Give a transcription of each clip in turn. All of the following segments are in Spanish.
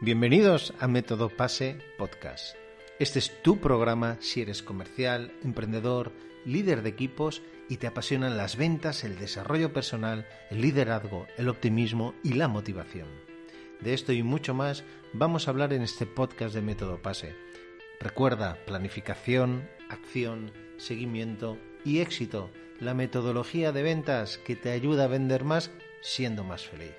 Bienvenidos a Método Pase Podcast. Este es tu programa si eres comercial, emprendedor, líder de equipos y te apasionan las ventas, el desarrollo personal, el liderazgo, el optimismo y la motivación. De esto y mucho más vamos a hablar en este podcast de Método Pase. Recuerda, planificación, acción, seguimiento y éxito, la metodología de ventas que te ayuda a vender más siendo más feliz.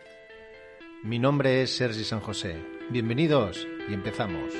Mi nombre es Sergi San José. Bienvenidos y empezamos.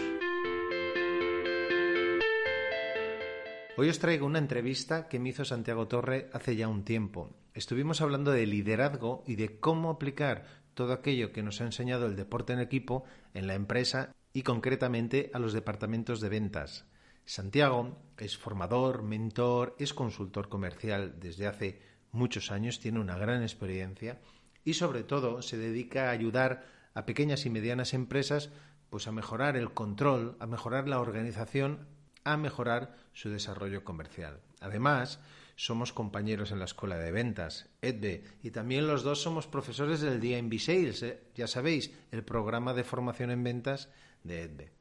Hoy os traigo una entrevista que me hizo Santiago Torre hace ya un tiempo. Estuvimos hablando de liderazgo y de cómo aplicar todo aquello que nos ha enseñado el deporte en equipo en la empresa y concretamente a los departamentos de ventas. Santiago es formador, mentor, es consultor comercial desde hace muchos años, tiene una gran experiencia y sobre todo se dedica a ayudar a pequeñas y medianas empresas pues a mejorar el control, a mejorar la organización, a mejorar su desarrollo comercial. Además, somos compañeros en la escuela de ventas, EDVE, y también los dos somos profesores del DMV Sales, ¿eh? ya sabéis, el programa de formación en ventas de EDVE.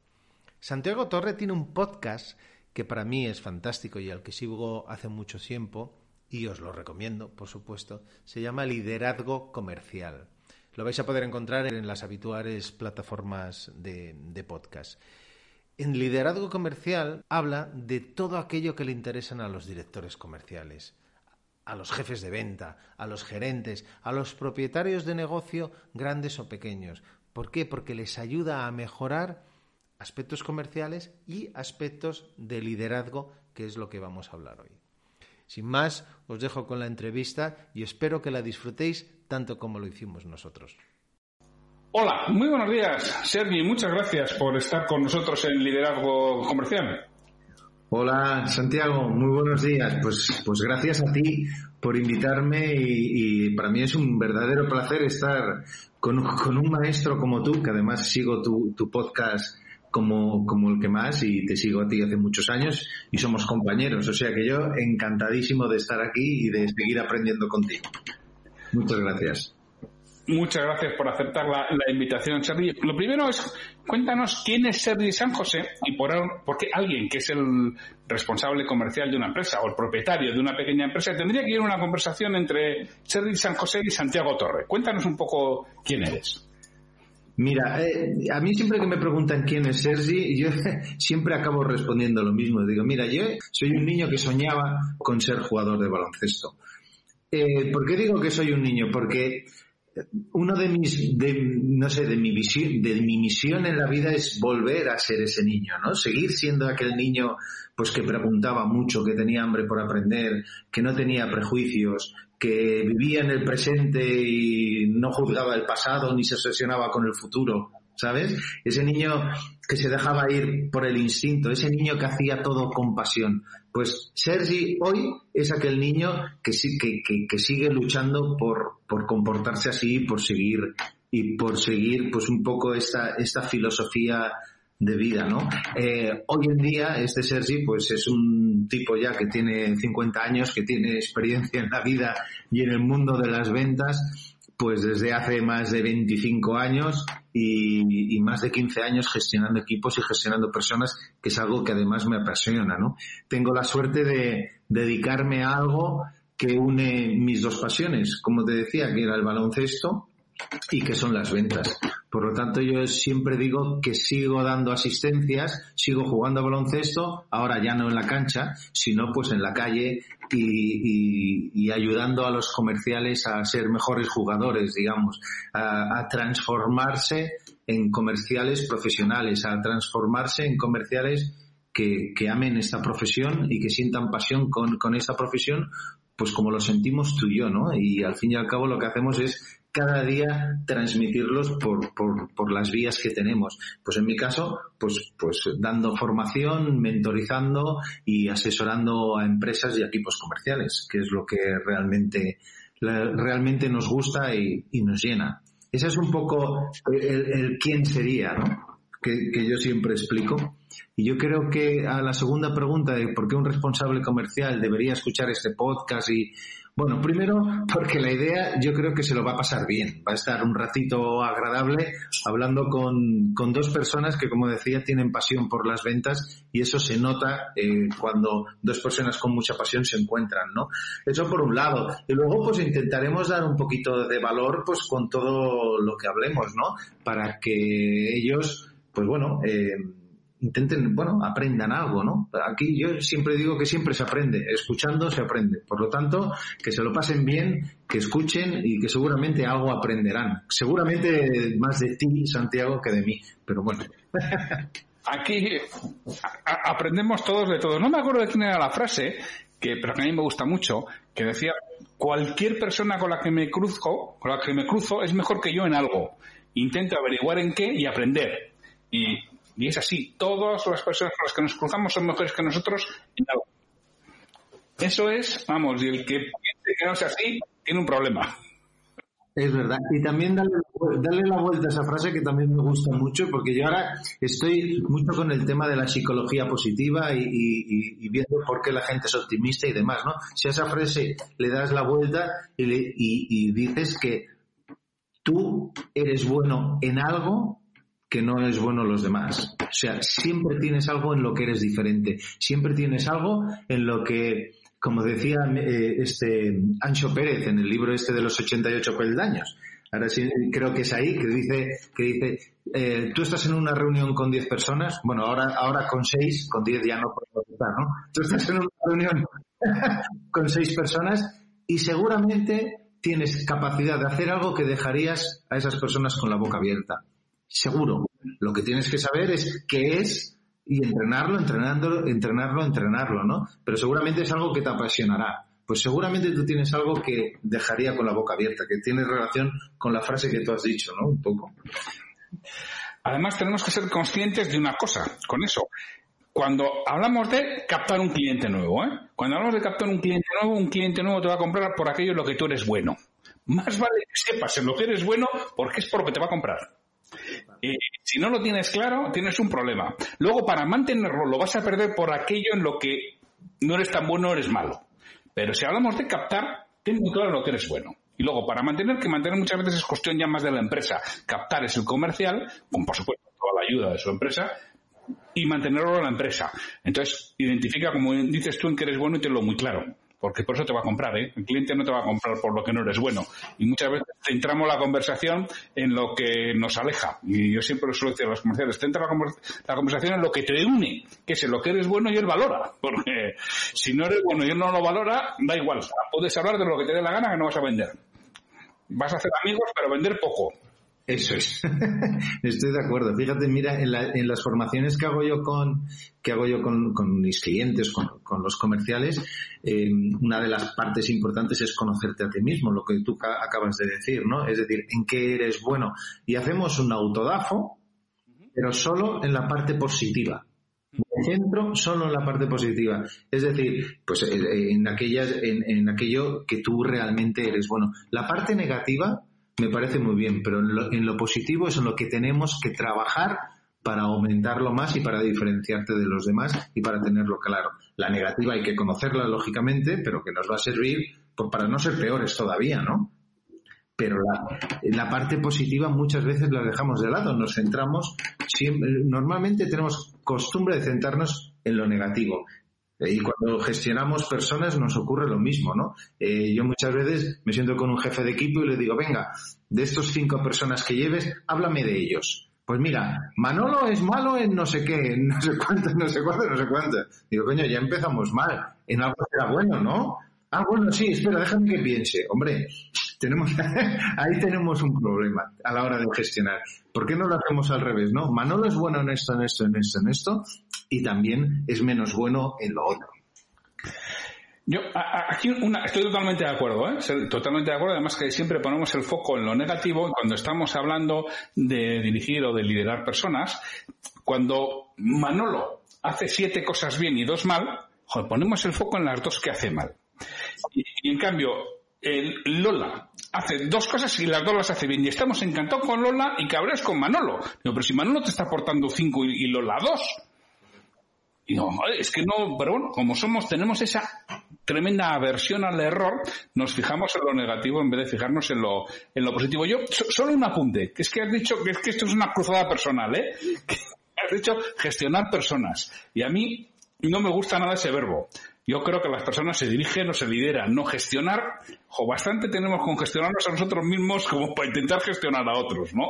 Santiago Torre tiene un podcast que para mí es fantástico y al que sigo hace mucho tiempo, y os lo recomiendo, por supuesto, se llama Liderazgo Comercial. Lo vais a poder encontrar en las habituales plataformas de, podcast. En liderazgo comercial habla de todo aquello que le interesan a los directores comerciales, a los jefes de venta, a los gerentes, a los propietarios de negocio, grandes o pequeños. ¿Por qué? Porque les ayuda a mejorar aspectos comerciales y aspectos de liderazgo, que es lo que vamos a hablar hoy. Sin más, os dejo con la entrevista y espero que la disfrutéis tanto como lo hicimos nosotros. Hola, muy buenos días, Sergi. Muchas gracias por estar con nosotros en Liderazgo Comercial. Hola, Santiago. Muy buenos días. Pues, pues gracias a ti por invitarme y, para mí es un verdadero placer estar con, un maestro como tú, que además sigo tu, tu podcast como, como el que más y te sigo a ti hace muchos años y somos compañeros. O sea que yo encantadísimo de estar aquí y de seguir aprendiendo contigo. Muchas gracias. Muchas gracias por aceptar la, invitación, Sergi. Lo primero es, cuéntanos quién es Sergi San José y por, por, qué alguien que es el responsable comercial de una empresa o el propietario de una pequeña empresa tendría que ir a una conversación entre Sergi San José y Santiago Torre. Cuéntanos un poco quién eres. Mira, eh, a mí siempre que me preguntan quién es Sergi, yo siempre acabo respondiendo lo mismo. Digo, mira, yo soy un niño que soñaba con ser jugador de baloncesto. Eh, ¿Por qué digo que soy un niño? Porque uno de mis, de, no sé, de mi visión, de mi misión en la vida es volver a ser ese niño, ¿no? Seguir siendo aquel niño, pues que preguntaba mucho, que tenía hambre por aprender, que no tenía prejuicios, que vivía en el presente y no juzgaba el pasado ni se obsesionaba con el futuro, ¿sabes? Ese niño que se dejaba ir por el instinto, ese niño que hacía todo con pasión. Pues Sergi hoy es aquel niño que, sigue luchando por, por comportarse así, por seguir y por seguir pues un poco esta, esta filosofía de vida, ¿no? Eh, hoy en día este Sergi pues es un tipo ya que tiene 50 años, que tiene experiencia en la vida y en el mundo de las ventas, pues desde hace más de 25 años y, más de 15 años gestionando equipos y gestionando personas, que es algo que además me apasiona, ¿no? Tengo la suerte de dedicarme a algo que une mis dos pasiones, como te decía, que era el baloncesto y que son las ventas. Por lo tanto, yo siempre digo que sigo dando asistencias, sigo jugando baloncesto, ahora ya no en la cancha, sino pues en la calle y, ayudando a los comerciales a ser mejores jugadores, digamos, a, transformarse en comerciales profesionales, a transformarse en comerciales que, amen esta profesión y que sientan pasión con, con esta profesión, pues como lo sentimos tú y yo, ¿no? Y al fin y al cabo lo que hacemos es cada día transmitirlos por, por, por, las vías que tenemos. Pues en mi caso, pues, pues dando formación, mentorizando y asesorando a empresas y equipos comerciales, que es lo que realmente, realmente nos gusta y, y nos llena. Ese es un poco el, el quién sería, ¿no? Que, que yo siempre explico. Y yo creo que a la segunda pregunta de por qué un responsable comercial debería escuchar este podcast y, Bueno, primero porque la idea yo creo que se lo va a pasar bien. Va a estar un ratito agradable hablando con, con dos personas que, como decía, tienen pasión por las ventas y eso se nota eh, cuando dos personas con mucha pasión se encuentran, ¿no? Eso por un lado. Y luego pues intentaremos dar un poquito de valor pues con todo lo que hablemos, ¿no? Para que ellos, pues bueno, eh, intenten, bueno, aprendan algo, ¿no? Aquí yo siempre digo que siempre se aprende, escuchando se aprende. Por lo tanto, que se lo pasen bien, que escuchen y que seguramente algo aprenderán. Seguramente más de ti, Santiago, que de mí, pero bueno. Aquí aprendemos todos de todo. No me acuerdo de quién era la frase, que, pero que a mí me gusta mucho, que decía, cualquier persona con la que me cruzo, con la que me cruzo es mejor que yo en algo. Intento averiguar en qué y aprender. Y y es así, todas las personas con las que nos cruzamos son mejores que nosotros en algo. Eso es, vamos, y el que piense que no sea así, tiene un problema. Es verdad. Y también darle, la vuelta a esa frase que también me gusta mucho, porque yo ahora estoy mucho con el tema de la psicología positiva y, viendo por qué la gente es optimista y demás, ¿no? Si a esa frase le das la vuelta y dices que tú eres bueno en algo que no es bueno los demás. O sea, siempre tienes algo en lo que eres diferente. Siempre tienes algo en lo que, como decía eh, este Ancho Pérez en el libro este de los 88 peldaños, ahora sí creo que es ahí, que dice, que dice, eh, tú estás en una reunión con 10 personas, bueno, ahora, ahora con 6, con 10 ya no puedo estar, ¿no? Tú estás en una reunión con 6 personas y seguramente tienes capacidad de hacer algo que dejarías a esas personas con la boca abierta seguro. Lo que tienes que saber es qué es y entrenarlo, entrenarlo, entrenarlo, entrenarlo, ¿no? Pero seguramente es algo que te apasionará. Pues seguramente tú tienes algo que dejaría con la boca abierta, que tiene relación con la frase que tú has dicho, ¿no? Un poco. Además, tenemos que ser conscientes de una cosa con eso. Cuando hablamos de captar un cliente nuevo, ¿eh? Cuando hablamos de captar un cliente nuevo, un cliente nuevo te va a comprar por aquello en lo que tú eres bueno. Más vale que sepas en lo que eres bueno porque es por lo que te va a comprar. Si no lo tienes claro, tienes un problema. Luego, para mantenerlo, lo vas a perder por aquello en lo que no eres tan bueno o eres malo. Pero si hablamos de captar, ten muy claro lo que eres bueno. Y luego, para mantener, que mantener muchas veces es cuestión ya más de la empresa. Captar es el comercial, con por supuesto toda la ayuda de su empresa, y mantenerlo en la empresa. Entonces, identifica, como dices tú, en que eres bueno y tenlo muy claro porque por eso te va a comprar, ¿eh? El cliente no te va a comprar por lo que no eres bueno. Y muchas veces centramos la conversación en lo que nos aleja. Y yo siempre lo suelo decir a los comerciales, centra la, conversación en lo que te une, que es en lo que eres bueno y él valora. Porque si no eres bueno y él no lo valora, da igual. Puedes hablar de lo que te dé la gana que no vas a vender. Vas a hacer amigos, pero vender poco. Eso es. Estoy de acuerdo. Fíjate, mira, en, en, las formaciones que hago yo con, que hago yo con, con mis clientes, con, con los comerciales, eh, una de las partes importantes es conocerte a ti mismo, lo que tú acabas de decir, ¿no? Es decir, en qué eres bueno. Y hacemos un autodafo, pero solo en la parte positiva. Me centro solo en la parte positiva. Es decir, pues eh, en, aquellas, en, en aquello que tú realmente eres bueno. La parte negativa, me parece muy bien, pero en lo, positivo es en lo que tenemos que trabajar para aumentarlo más y para diferenciarte de los demás y para tenerlo claro. La negativa hay que conocerla lógicamente, pero que nos va a servir pues, para no ser peores todavía, ¿no? Pero la, la parte positiva muchas veces la dejamos de lado, nos centramos, siempre, normalmente tenemos costumbre de centrarnos en lo negativo y cuando gestionamos personas nos ocurre lo mismo, ¿no? Eh, yo muchas veces me siento con un jefe de equipo y le digo, venga, de estos cinco personas que lleves, háblame de ellos. Pues mira, Manolo es malo en no sé qué, en no sé cuánto, no sé cuánto, no sé cuánto. Digo, coño, ya empezamos mal. En algo será bueno, ¿no? Ah, bueno, sí, espera, déjame que piense. Hombre, tenemos, ahí tenemos un problema a la hora de gestionar. ¿Por qué no lo hacemos al revés, no? Manolo es bueno en esto, en esto, en esto, en esto, y también es menos bueno en lo otro. Yo aquí una, estoy totalmente de acuerdo, ¿eh? totalmente de acuerdo. Además que siempre ponemos el foco en lo negativo cuando estamos hablando de dirigir o de liderar personas, cuando Manolo hace siete cosas bien y dos mal, ponemos el foco en las dos que hace mal. Y, en cambio, el Lola hace dos cosas y las dos las hace bien. Y estamos encantados con Lola y cabreos con Manolo. pero si Manolo te está aportando cinco y Lola dos, Y no, es que no, pero bueno, como somos, tenemos esa tremenda aversión al error, nos fijamos en lo negativo en vez de fijarnos en lo, en lo positivo. Yo, solo un apunte, que es que has dicho que, es que esto es una cruzada personal, ¿eh? has dicho gestionar personas. Y a mí no me gusta nada ese verbo. Yo creo que las personas se dirigen o se lideran, no gestionar. O bastante tenemos con gestionarnos a nosotros mismos como para intentar gestionar a otros, ¿no?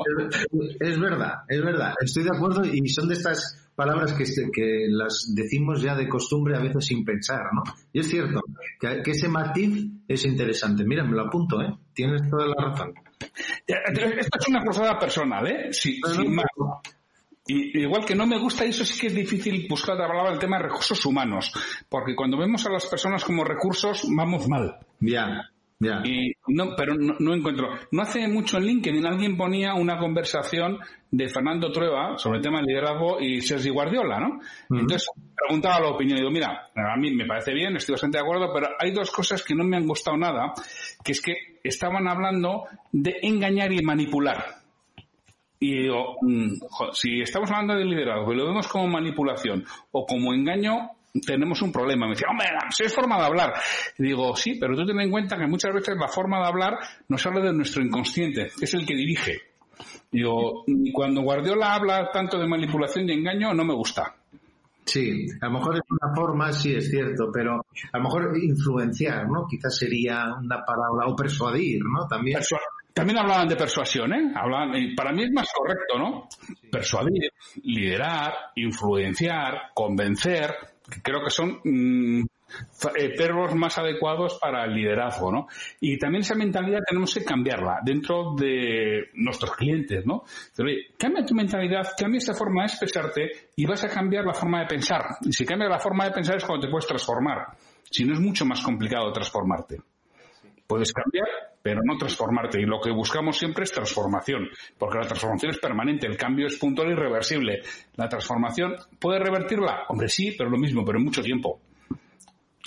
Es verdad, es verdad. Estoy de acuerdo y son de estas palabras que, que las decimos ya de costumbre a veces sin pensar, ¿no? Y es cierto que, ese matiz es interesante. Mira, me lo apunto, ¿eh? Tienes toda la razón. Esto es una cruzada personal, ¿eh? Sí, sin más. Y, igual que no me gusta, eso sí que es difícil buscar, hablaba del tema de recursos humanos, porque cuando vemos a las personas como recursos, vamos mal. Ya, ya. Y no, pero no, encuentro. No hace mucho en LinkedIn alguien ponía una conversación de Fernando Trueba sobre el tema de liderazgo y Sergi Guardiola, ¿no? Entonces preguntaba la opinión y digo, mira, a mí me parece bien, estoy bastante de acuerdo, pero hay dos cosas que no me han gustado nada, que es que estaban hablando de engañar y manipular. Y digo, mm, si estamos hablando de liderazgo y lo vemos como manipulación o como engaño, tenemos un problema. Me decía, hombre, si es forma de hablar. Y digo, sí, pero tú ten en cuenta que muchas veces la forma de hablar nos habla de nuestro inconsciente, que es el que dirige. Digo, y cuando Guardiola habla tanto de manipulación y engaño, no me gusta. Sí, a lo mejor es una forma, sí es cierto, pero a lo mejor influenciar, ¿no? Quizás sería una palabra, o persuadir, ¿no? También. También hablaban de persuasión, ¿eh? Hablaban, para mí es más correcto, ¿no? Persuadir, liderar, influenciar, convencer, que creo que son mm, eh, perros más adecuados para el liderazgo, ¿no? Y también esa mentalidad tenemos que cambiarla dentro de nuestros clientes, ¿no? cambia tu mentalidad, cambia esa forma de expresarte y vas a cambiar la forma de pensar. Y si cambias la forma de pensar es cuando te puedes transformar. Si no es mucho más complicado transformarte. Puedes cambiar, pero no transformarte. Y lo que buscamos siempre es transformación, porque la transformación es permanente, el cambio es puntual y irreversible. La transformación, ¿puede revertirla? Hombre, sí, pero lo mismo, pero en mucho tiempo.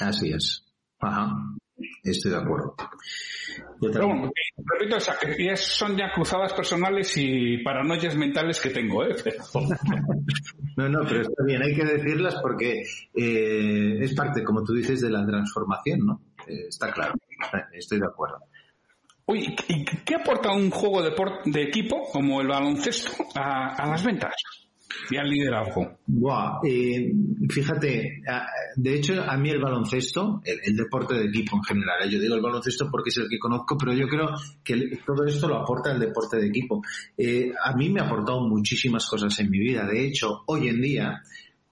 Así es. Ajá. Estoy de acuerdo. Pero bueno, repito, son ya cruzadas personales y paranoias mentales que tengo, ¿eh? no, no, pero está bien, hay que decirlas porque eh, es parte, como tú dices, de la transformación, ¿no? Eh, está claro, estoy de acuerdo. Oye, ¿y qué aporta un juego de, de equipo como el baloncesto a, las ventas? y al liderazgo? Buah, eh, fíjate, de hecho a mí el baloncesto, el, deporte de equipo en general, ¿eh? yo digo el baloncesto porque es el que conozco, pero yo creo que todo esto lo aporta el deporte de equipo. a mí me ha aportado muchísimas cosas en mi vida. De hecho, hoy en día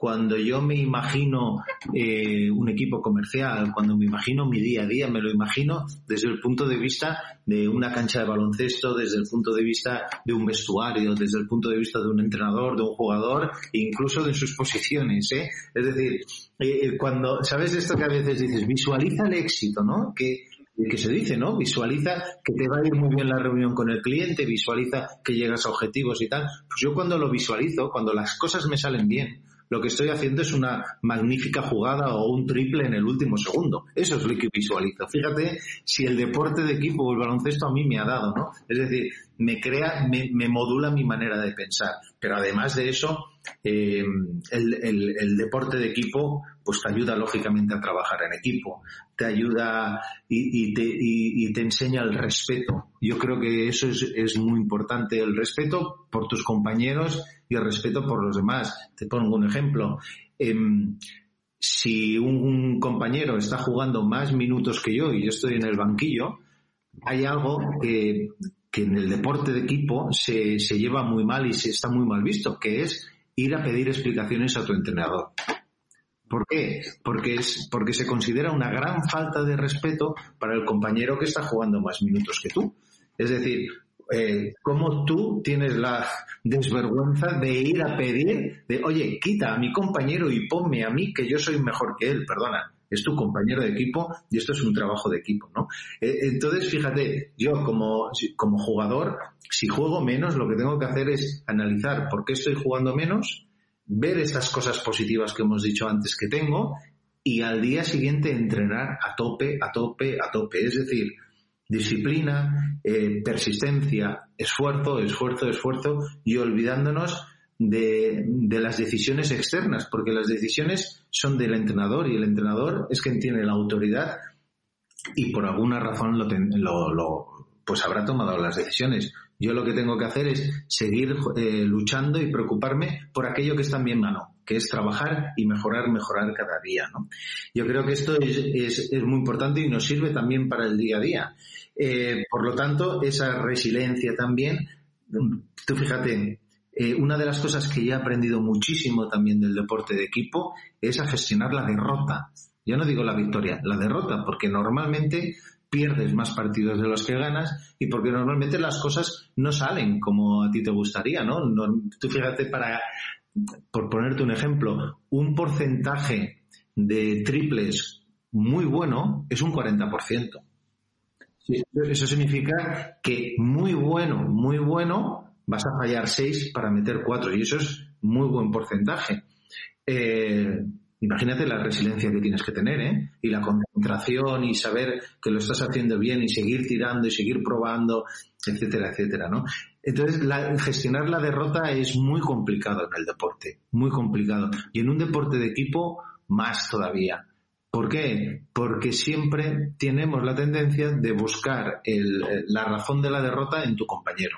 cuando yo me imagino eh, un equipo comercial, cuando me imagino mi día a día, me lo imagino desde el punto de vista de una cancha de baloncesto, desde el punto de vista de un vestuario, desde el punto de vista de un entrenador, de un jugador, incluso de sus posiciones. ¿eh? Es decir, eh, cuando, ¿sabes esto que a veces dices? Visualiza el éxito, ¿no? Que, que se dice, ¿no? Visualiza que te va a ir muy bien la reunión con el cliente, visualiza que llegas a objetivos y tal. Pues yo cuando lo visualizo, cuando las cosas me salen bien, lo que estoy haciendo es una magnífica jugada o un triple en el último segundo. Eso es lo que visualizo. Fíjate si el deporte de equipo o el baloncesto a mí me ha dado, ¿no? Es decir, me crea, me, modula mi manera de pensar. Pero además de eso, eh, el, deporte de equipo pues te ayuda lógicamente a trabajar en equipo, te ayuda y, te, y, te, enseña el respeto. Yo creo que eso es, es muy importante, el respeto por tus compañeros y el respeto por los demás. Te pongo un ejemplo. Em, si un, compañero está jugando más minutos que yo y yo estoy en el banquillo, hay algo que, en el deporte de equipo se, se, lleva muy mal y se está muy mal visto, que es ir a pedir explicaciones a tu entrenador. ¿Por qué? Porque, es, porque se considera una gran falta de respeto para el compañero que está jugando más minutos que tú. Es decir, eh, cómo tú tienes la desvergüenza de ir a pedir, de, oye, quita a mi compañero y ponme a mí que yo soy mejor que él, perdona, es tu compañero de equipo y esto es un trabajo de equipo, ¿no? Eh, entonces, fíjate, yo como, como jugador, si juego menos, lo que tengo que hacer es analizar por qué estoy jugando menos, ver estas cosas positivas que hemos dicho antes que tengo y al día siguiente entrenar a tope, a tope, a tope. Es decir, disciplina, eh, persistencia, esfuerzo, esfuerzo, esfuerzo y olvidándonos de, las decisiones externas, porque las decisiones son del entrenador y el entrenador es quien tiene la autoridad y por alguna razón lo, lo pues habrá tomado las decisiones. Yo lo que tengo que hacer es seguir eh, luchando y preocuparme por aquello que está en mi mano, que es trabajar y mejorar, mejorar cada día. ¿no? Yo creo que esto es, es, es, muy importante y nos sirve también para el día a día. Eh, por lo tanto, esa resiliencia también, tú fíjate, eh, una de las cosas que ya he aprendido muchísimo también del deporte de equipo es a gestionar la derrota. Yo no digo la victoria, la derrota, porque normalmente pierdes más partidos de los que ganas y porque normalmente las cosas no salen como a ti te gustaría, ¿no? tú fíjate para, por ponerte un ejemplo, un porcentaje de triples muy bueno es un 40%. Eso significa que muy bueno, muy bueno, vas a fallar 6 para meter 4 y eso es muy buen porcentaje. Eh, Imagínate la resiliencia que tienes que tener, ¿eh? Y la concentración y saber que lo estás haciendo bien y seguir tirando y seguir probando, etcétera, etcétera, ¿no? Entonces, gestionar la derrota es muy complicado en el deporte, muy complicado. Y en un deporte de equipo, más todavía. ¿Por qué? Porque siempre tenemos la tendencia de buscar la razón de la derrota en tu compañero.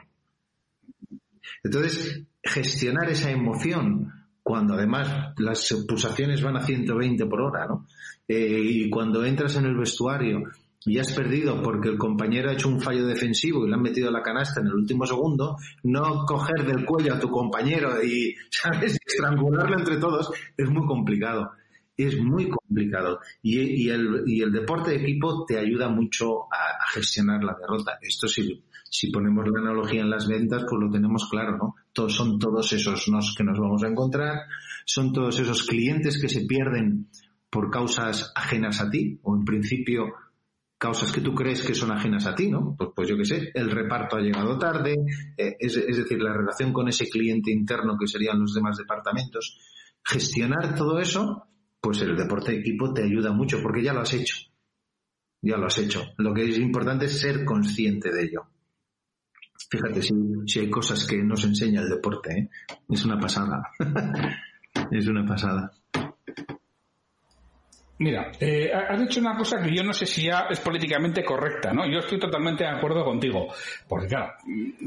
Entonces, gestionar esa emoción cuando además las pulsaciones van a 120 por hora, ¿no? Eh, y cuando entras en el vestuario y has perdido porque el compañero ha hecho un fallo defensivo y le han metido la canasta en el último segundo, no coger del cuello a tu compañero y, ¿sabes?, estrangularlo entre todos es muy complicado. Es muy complicado. Y, el, y el deporte de equipo te ayuda mucho a, a gestionar la derrota. Esto sí si ponemos la analogía en las ventas, pues lo tenemos claro, ¿no? Todos, son todos esos que nos vamos a encontrar, son todos esos clientes que se pierden por causas ajenas a ti, o en principio causas que tú crees que son ajenas a ti, ¿no? Pues, pues yo qué sé, el reparto ha llegado tarde, eh, es, es decir, la relación con ese cliente interno que serían los demás departamentos. Gestionar todo eso, pues el deporte de equipo te ayuda mucho porque ya lo has hecho. Ya lo has hecho. Lo que es importante es ser consciente de ello. Fíjate si, hay cosas que nos enseña el deporte, ¿eh? es una pasada. es una pasada. Mira, eh, has dicho una cosa que yo no sé si ya es políticamente correcta, ¿no? Yo estoy totalmente de acuerdo contigo, porque claro,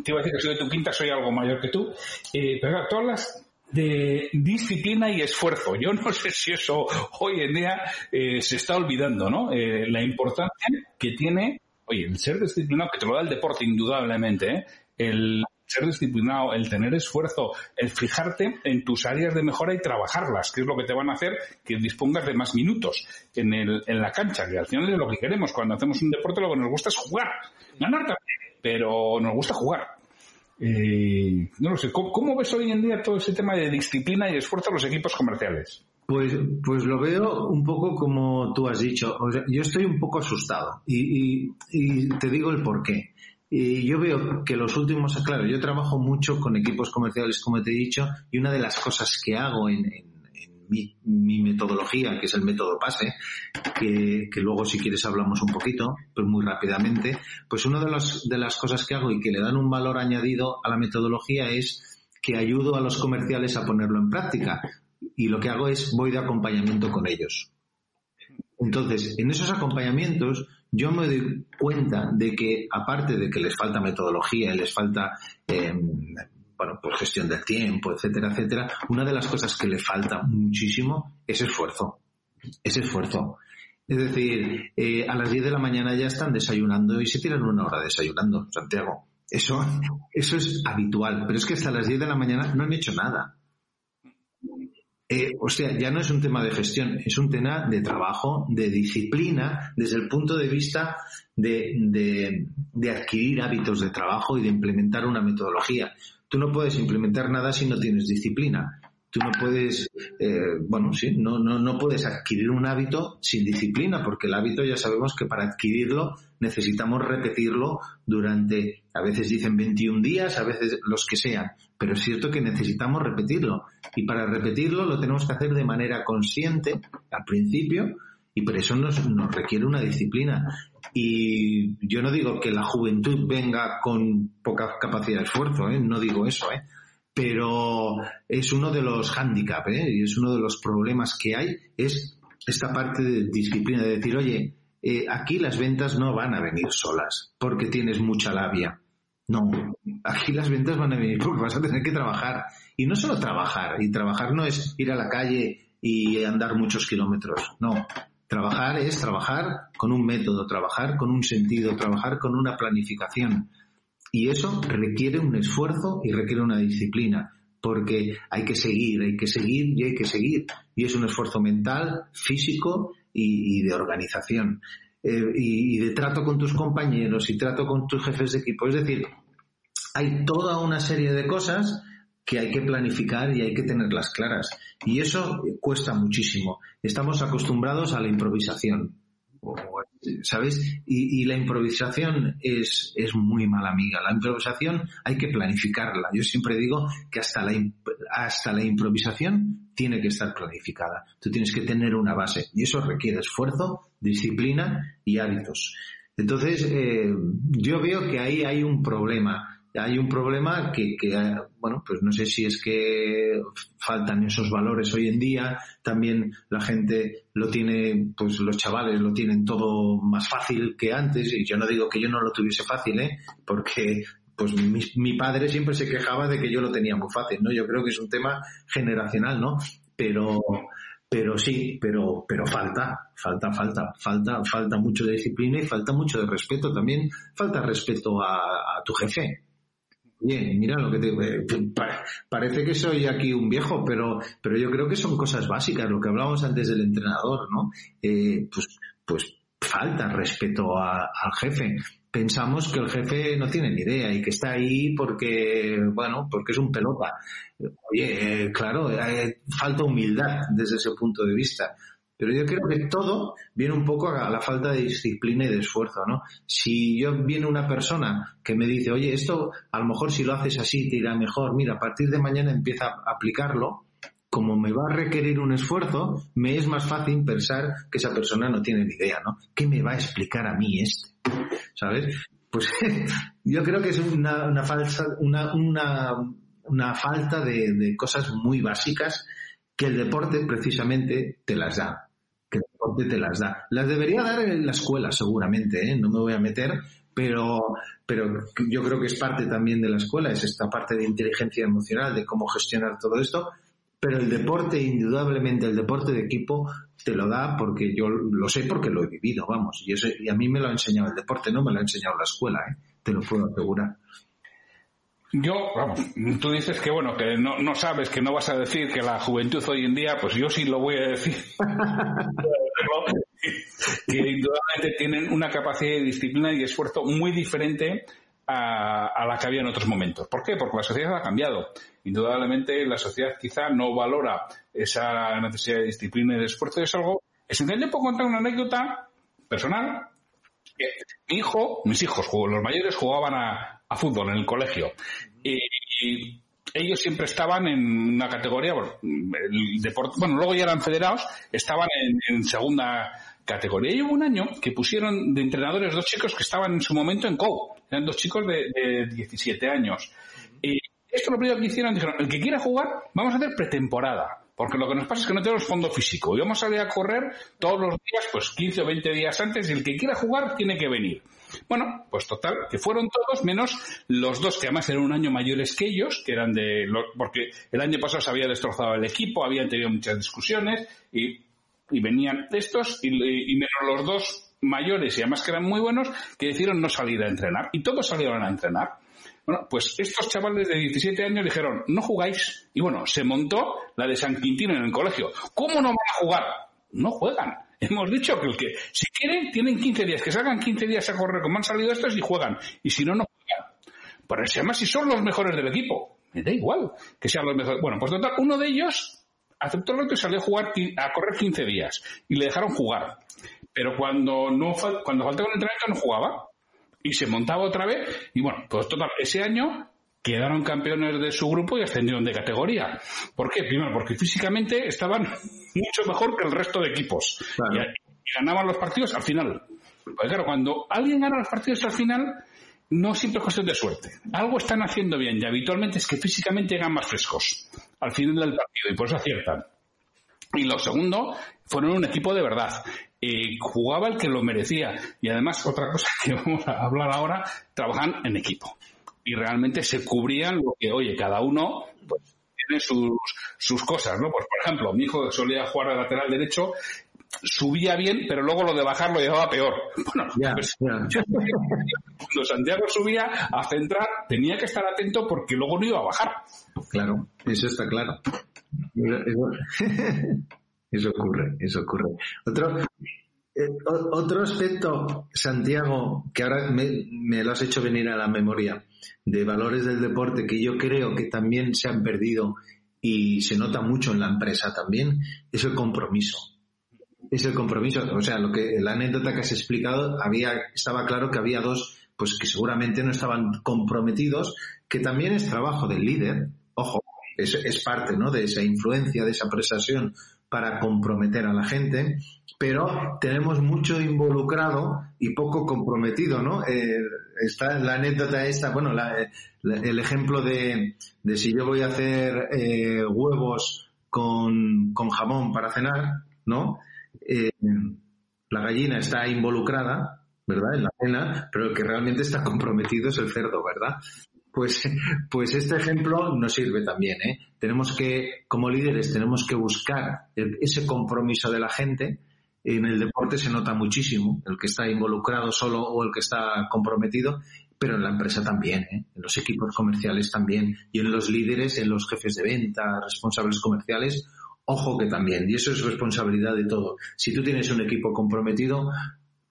te iba a decir que soy de tu quinta, soy algo mayor que tú, eh, pero claro, todas las de disciplina y esfuerzo. Yo no sé si eso hoy en día se está olvidando, ¿no? la importancia que tiene Oye, el ser disciplinado, que te lo da el deporte indudablemente, ¿eh? el ser disciplinado, el tener esfuerzo, el fijarte en tus áreas de mejora y trabajarlas, que es lo que te van a hacer que dispongas de más minutos en, el, en la cancha, que al final es lo que queremos. Cuando hacemos un deporte lo que nos gusta es jugar, ganar también, pero nos gusta jugar. Eh, no lo sé, ¿cómo, ves hoy en día todo ese tema de disciplina y esfuerzo a los equipos comerciales? Pues, pues lo veo un poco como tú has dicho. yo estoy un poco asustado y, te digo el por qué. Y yo veo que los últimos, claro, yo trabajo mucho con equipos comerciales, como te he dicho, y una de las cosas que hago en, mi, metodología, que es el método PASE, que, que, luego si quieres hablamos un poquito, pero muy rápidamente, pues una de, de las cosas que hago y que le dan un valor añadido a la metodología es que ayudo a los comerciales a ponerlo en práctica y lo que hago es voy de acompañamiento con ellos. Entonces, en esos acompañamientos yo me doy cuenta de que aparte de que les falta metodología, les falta em, bueno, pues gestión del tiempo, etcétera, etcétera, una de las cosas que le falta muchísimo es esfuerzo. Es esfuerzo. Es decir, eh, a las 10 de la mañana ya están desayunando y se tiran una hora desayunando, Santiago. Eso, eso es habitual, pero es que hasta las 10 de la mañana no han hecho nada. Eh, o sea, ya no es un tema de gestión, es un tema de trabajo, de disciplina, desde el punto de vista de, de, adquirir hábitos de trabajo y de implementar una metodología. Tú no puedes implementar nada si no tienes disciplina. Tú no puedes, eh, bueno, sí, no, no, no puedes adquirir un hábito sin disciplina, porque el hábito ya sabemos que para adquirirlo necesitamos repetirlo durante, a veces dicen 21 días, a veces los que sean, pero es cierto que necesitamos repetirlo. Y para repetirlo lo tenemos que hacer de manera consciente al principio, y por eso nos, requiere una disciplina. Y yo no digo que la juventud venga con poca capacidad de esfuerzo, ¿eh? no digo eso, ¿eh? pero es uno de los hándicaps, ¿eh? y es uno de los problemas que hay, es esta parte de disciplina, de decir, oye, eh, aquí las ventas no van a venir solas porque tienes mucha labia. No, aquí las ventas van a venir porque vas a tener que trabajar. Y no solo trabajar, y trabajar no es ir a la calle y andar muchos kilómetros, no. Trabajar es trabajar con un método, trabajar con un sentido, trabajar con una planificación. Y eso requiere un esfuerzo y requiere una disciplina, porque hay que seguir, hay que seguir y hay que seguir. Y es un esfuerzo mental, físico y, de organización. Eh, y, de trato con tus compañeros y trato con tus jefes de equipo. Es decir, hay toda una serie de cosas que hay que planificar y hay que tenerlas claras. Y eso cuesta muchísimo. Estamos acostumbrados a la improvisación. ¿sabes? Y, la improvisación es, es, muy mala amiga. La improvisación hay que planificarla. Yo siempre digo que hasta la, hasta la improvisación tiene que estar planificada. Tú tienes que tener una base y eso requiere esfuerzo, disciplina y hábitos. Entonces, eh, yo veo que ahí hay un problema hay un problema que, que, bueno, pues no sé si es que faltan esos valores hoy en día, también la gente lo tiene, pues los chavales lo tienen todo más fácil que antes, y yo no digo que yo no lo tuviese fácil, ¿eh? porque pues mi, padre siempre se quejaba de que yo lo tenía muy fácil, ¿no? Yo creo que es un tema generacional, ¿no? Pero, pero sí, pero, pero falta, falta, falta, falta, falta mucho de disciplina y falta mucho de respeto también, falta respeto a, a tu jefe, Bien, mira lo que te eh, parece que soy aquí un viejo, pero pero yo creo que son cosas básicas, lo que hablábamos antes del entrenador, ¿no? Eh, pues pues falta respeto al jefe. Pensamos que el jefe no tiene ni idea y que está ahí porque, bueno, porque es un pelota. Oye, eh, claro, falta humildad desde ese punto de vista. Pero yo creo que todo viene un poco a la falta de disciplina y de esfuerzo, ¿no? Si yo viene una persona que me dice, oye, esto a lo mejor si lo haces así te irá mejor, mira, a partir de mañana empieza a aplicarlo, como me va a requerir un esfuerzo, me es más fácil pensar que esa persona no tiene ni idea, ¿no? ¿Qué me va a explicar a mí este? ¿Sabes? Pues yo creo que es una, falsa, una, falta de, de cosas muy básicas que el deporte precisamente te las da que el deporte te las da. Las debería dar en la escuela, seguramente, ¿eh? no me voy a meter, pero, pero yo creo que es parte también de la escuela, es esta parte de inteligencia emocional, de cómo gestionar todo esto. Pero el deporte, indudablemente, el deporte de equipo te lo da porque yo lo sé porque lo he vivido, vamos. Y, eso, y a mí me lo ha enseñado el deporte, no me lo ha enseñado la escuela, ¿eh? te lo puedo asegurar. Yo, vamos, tú dices que bueno, que no, no sabes, que no vas a decir que la juventud hoy en día, pues yo sí lo voy a decir. que indudablemente tienen una capacidad de disciplina y esfuerzo muy diferente a, a, la que había en otros momentos. ¿Por qué? Porque la sociedad ha cambiado. Indudablemente la sociedad quizá no valora esa necesidad de disciplina y de esfuerzo. Es algo esencial. Yo puedo contar una anécdota personal. Mi hijo, mis hijos, los mayores jugaban a, fútbol en el colegio. Y, ellos siempre estaban en una categoría, bueno, el bueno, luego ya eran federados, estaban en, segunda categoría. Y hubo un año que pusieron de entrenadores dos chicos que estaban en su momento en COU. Eran dos chicos de, de 17 años. Y esto lo primero que hicieron, dijeron, el que quiera jugar, vamos a hacer pretemporada. Porque lo que nos pasa es que no tenemos fondo físico. Y vamos a salir a correr todos los días, pues 15 o 20 días antes, y el que quiera jugar tiene que venir. Bueno, pues total, que fueron todos menos los dos que además eran un año mayores que ellos, que eran de, porque el año pasado se había destrozado el equipo, habían tenido muchas discusiones y, venían estos y, menos los dos mayores y además que eran muy buenos que decidieron no salir a entrenar y todos salieron a entrenar. Bueno, pues estos chavales de 17 años dijeron, no jugáis. Y bueno, se montó la de San Quintín en el colegio. ¿Cómo no van a jugar? No juegan. Hemos dicho que el que, si quieren, tienen 15 días, que salgan 15 días a correr como han salido estos y juegan. Y si no, no juegan. Pero llama si son los mejores del equipo. Me da igual que sean los mejores. Bueno, pues total, uno de ellos aceptó reto y salió a jugar, a correr 15 días. Y le dejaron jugar. Pero cuando no, cuando faltaba un entrenamiento no jugaba. Y se montaba otra vez. Y bueno, pues total, ese año quedaron campeones de su grupo y ascendieron de categoría. ¿Por qué? Primero, porque físicamente estaban mucho mejor que el resto de equipos. Y, ganaban los partidos al final. Pues claro, cuando alguien gana los partidos al final, no siempre es cuestión de suerte. Algo están haciendo bien y habitualmente es que físicamente llegan más frescos al final del partido y por eso aciertan. Y lo segundo, fueron un equipo de verdad. Y jugaba el que lo merecía. Y además, otra cosa que vamos a hablar ahora, trabajan en equipo. Y realmente se cubrían lo que, oye, cada uno pues, tiene sus, sus cosas, ¿no? Pues, por ejemplo, mi hijo solía jugar de lateral derecho subía bien, pero luego lo de bajar lo llevaba peor. Bueno, pues, cuando Santiago subía a centrar, tenía que estar atento porque luego no iba a bajar. Claro, eso está claro. Eso, ocurre, eso ocurre. Otro, eh, otro aspecto, Santiago, que ahora me, lo has hecho venir a la memoria, de valores del deporte que yo creo que también se han perdido y se nota mucho en la empresa también, es el compromiso es el compromiso. O sea, lo que la anécdota que has explicado había, estaba claro que había dos, pues que seguramente no estaban comprometidos, que también es trabajo del líder. Ojo, es, es parte, ¿no? De esa influencia, de esa prestación para comprometer a la gente, pero tenemos mucho involucrado y poco comprometido, ¿no? Eh, está la anécdota esta, bueno, el ejemplo de, de, si yo voy a hacer eh, huevos con, con jamón para cenar, ¿no? Eh, la gallina está involucrada, ¿verdad? En la cena, pero el que realmente está comprometido es el cerdo, ¿verdad? Pues, pues este ejemplo nos sirve también, ¿eh? Tenemos que, como líderes, tenemos que buscar ese compromiso de la gente. En el deporte se nota muchísimo, el que está involucrado solo o el que está comprometido, pero en la empresa también, ¿eh? en los equipos comerciales también, y en los líderes, en los jefes de venta, responsables comerciales Ojo que también, y eso es responsabilidad de todo. Si tú tienes un equipo comprometido,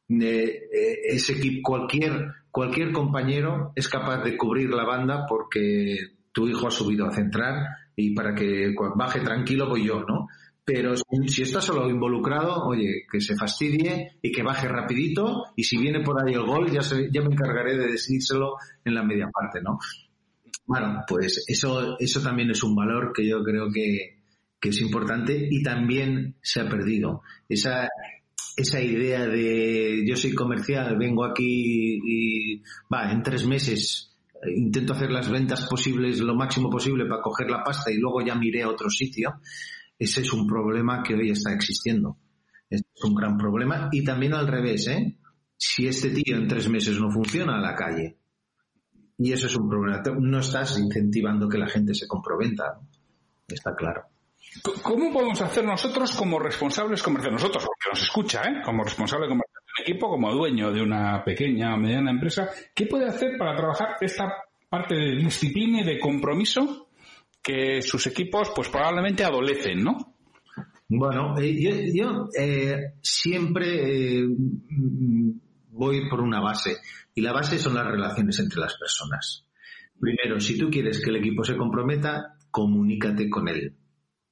eh, eh, ese equipo, cualquier, cualquier compañero es capaz de cubrir la banda porque tu hijo ha subido a centrar y para que baje tranquilo voy yo, ¿no? Pero si está solo involucrado, oye, que se fastidie y que baje rapidito y si viene por ahí el gol ya, ya me encargaré de decírselo en la media parte, ¿no? Bueno, pues eso, eso también es un valor que yo creo que, que es importante y también se ha perdido. Esa, esa idea de yo soy comercial, vengo aquí y va, en tres meses intento hacer las ventas posibles lo máximo posible para coger la pasta y luego ya miré a otro sitio, ese es un problema que hoy está existiendo. Es un gran problema y también al revés, ¿eh? Si este tío en tres meses no funciona a la calle, y eso es un problema, no estás incentivando que la gente se comprometa, está claro. ¿Cómo podemos hacer nosotros como responsables comerciales? Nosotros, porque nos escucha, ¿eh? como responsable comercial de un equipo, como dueño de una pequeña o mediana empresa, ¿qué puede hacer para trabajar esta parte de disciplina y de compromiso que sus equipos pues probablemente adolecen, ¿no? Bueno, eh, yo, eh, siempre eh, voy por una base y la base son las relaciones entre las personas. Primero, si tú quieres que el equipo se comprometa, comunícate con él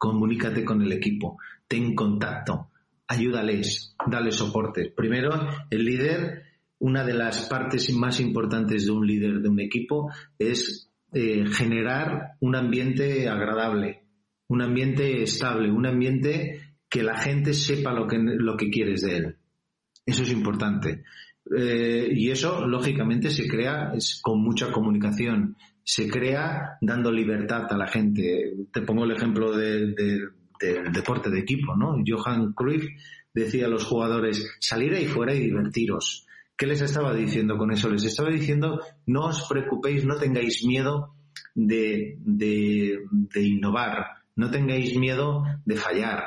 comunícate con el equipo, ten contacto, ayúdales, dale soporte. Primero, el líder, una de las partes más importantes de un líder de un equipo es eh, generar un ambiente agradable, un ambiente estable, un ambiente que la gente sepa lo que, lo que quieres de él. Eso es importante. Eh, y eso, lógicamente, se crea con mucha comunicación, se crea dando libertad a la gente. Te pongo el ejemplo del deporte de equipo, ¿no? Johan Cruyff decía a los jugadores, salir ahí fuera y divertiros. ¿Qué les estaba diciendo con eso? Les estaba diciendo, no os preocupéis, no tengáis miedo de, de, innovar, no tengáis miedo de fallar,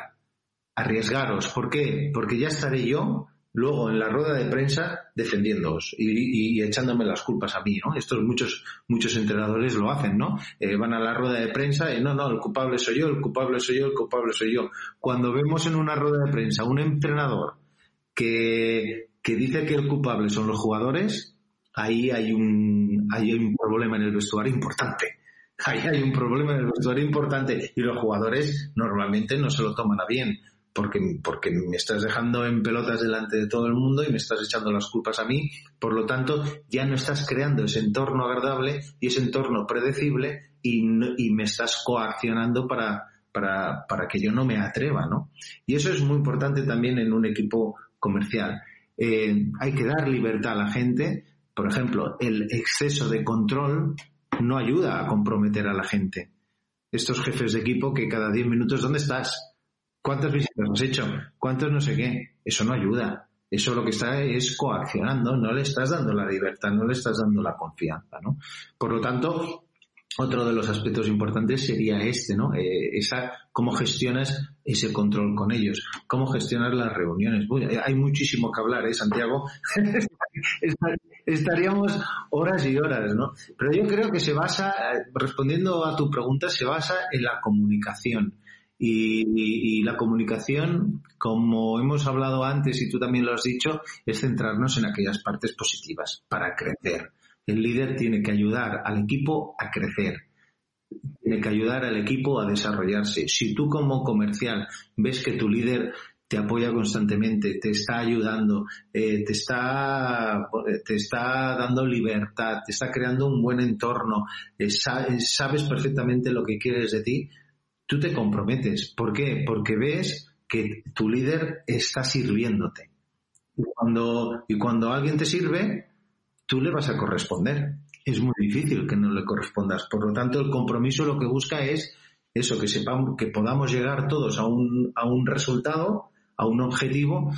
arriesgaros. ¿Por qué? Porque ya estaré yo luego en la rueda de prensa defendiéndoos y, echándome las culpas a mí, ¿no? Estos muchos, muchos entrenadores lo hacen, ¿no? Eh, van a la rueda de prensa y no, no, el culpable soy yo, el culpable soy yo, el culpable soy yo. Cuando vemos en una rueda de prensa un entrenador que, que dice que el culpable son los jugadores, ahí hay un, hay un problema en el vestuario importante. Ahí hay un problema en el vestuario importante y los jugadores normalmente no se lo toman a bien porque, porque me estás dejando en pelotas delante de todo el mundo y me estás echando las culpas a mí. Por lo tanto, ya no estás creando ese entorno agradable y ese entorno predecible y, y me estás coaccionando para, para, para, que yo no me atreva, ¿no? Y eso es muy importante también en un equipo comercial. Eh, hay que dar libertad a la gente, Por ejemplo, el exceso de control no ayuda a comprometer a la gente. Estos jefes de equipo que cada 10 minutos, ¿dónde estás? ¿Cuántas visitas has hecho? ¿Cuántos no sé qué? Eso no ayuda. Eso lo que está es coaccionando, no le estás dando la libertad, no le estás dando la confianza, ¿no? Por lo tanto, otro de los aspectos importantes sería este, ¿no? Eh, esa, cómo gestionas ese control con ellos, cómo gestionar las reuniones. hay muchísimo que hablar, ¿eh, Santiago? Estaríamos horas y horas, ¿no? Pero yo creo que se basa, respondiendo a tu pregunta, se basa en la comunicación. Y, y, la comunicación, como hemos hablado antes y tú también lo has dicho, es centrarnos en aquellas partes positivas para crecer. El líder tiene que ayudar al equipo a crecer, tiene que ayudar al equipo a desarrollarse. Si tú como comercial ves que tu líder te apoya constantemente, te está ayudando, eh, te, está, te está dando libertad, te está creando un buen entorno, eh, sabes perfectamente lo que quieres de ti, tú te comprometes. ¿Por qué? Porque ves que tu líder está sirviéndote. Y cuando, y cuando alguien te sirve, tú le vas a corresponder. Es muy difícil que no le correspondas. Por lo tanto, el compromiso lo que busca es eso, que sepamos, que podamos llegar todos a un, a un resultado, a un objetivo,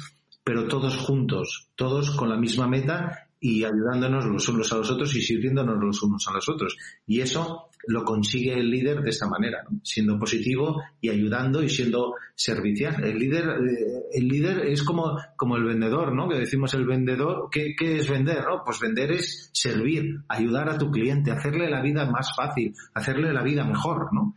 pero todos juntos, todos con la misma meta y ayudándonos los unos a los otros y sirviéndonos los unos a los otros. Y eso lo consigue el líder de esta manera, siendo positivo y ayudando y siendo servicial. El líder, eh, el líder es como, como el vendedor, ¿no? Que decimos el vendedor, ¿qué, ¿qué, es vender? No? Pues vender es servir, ayudar a tu cliente, hacerle la vida más fácil, hacerle la vida mejor, ¿no?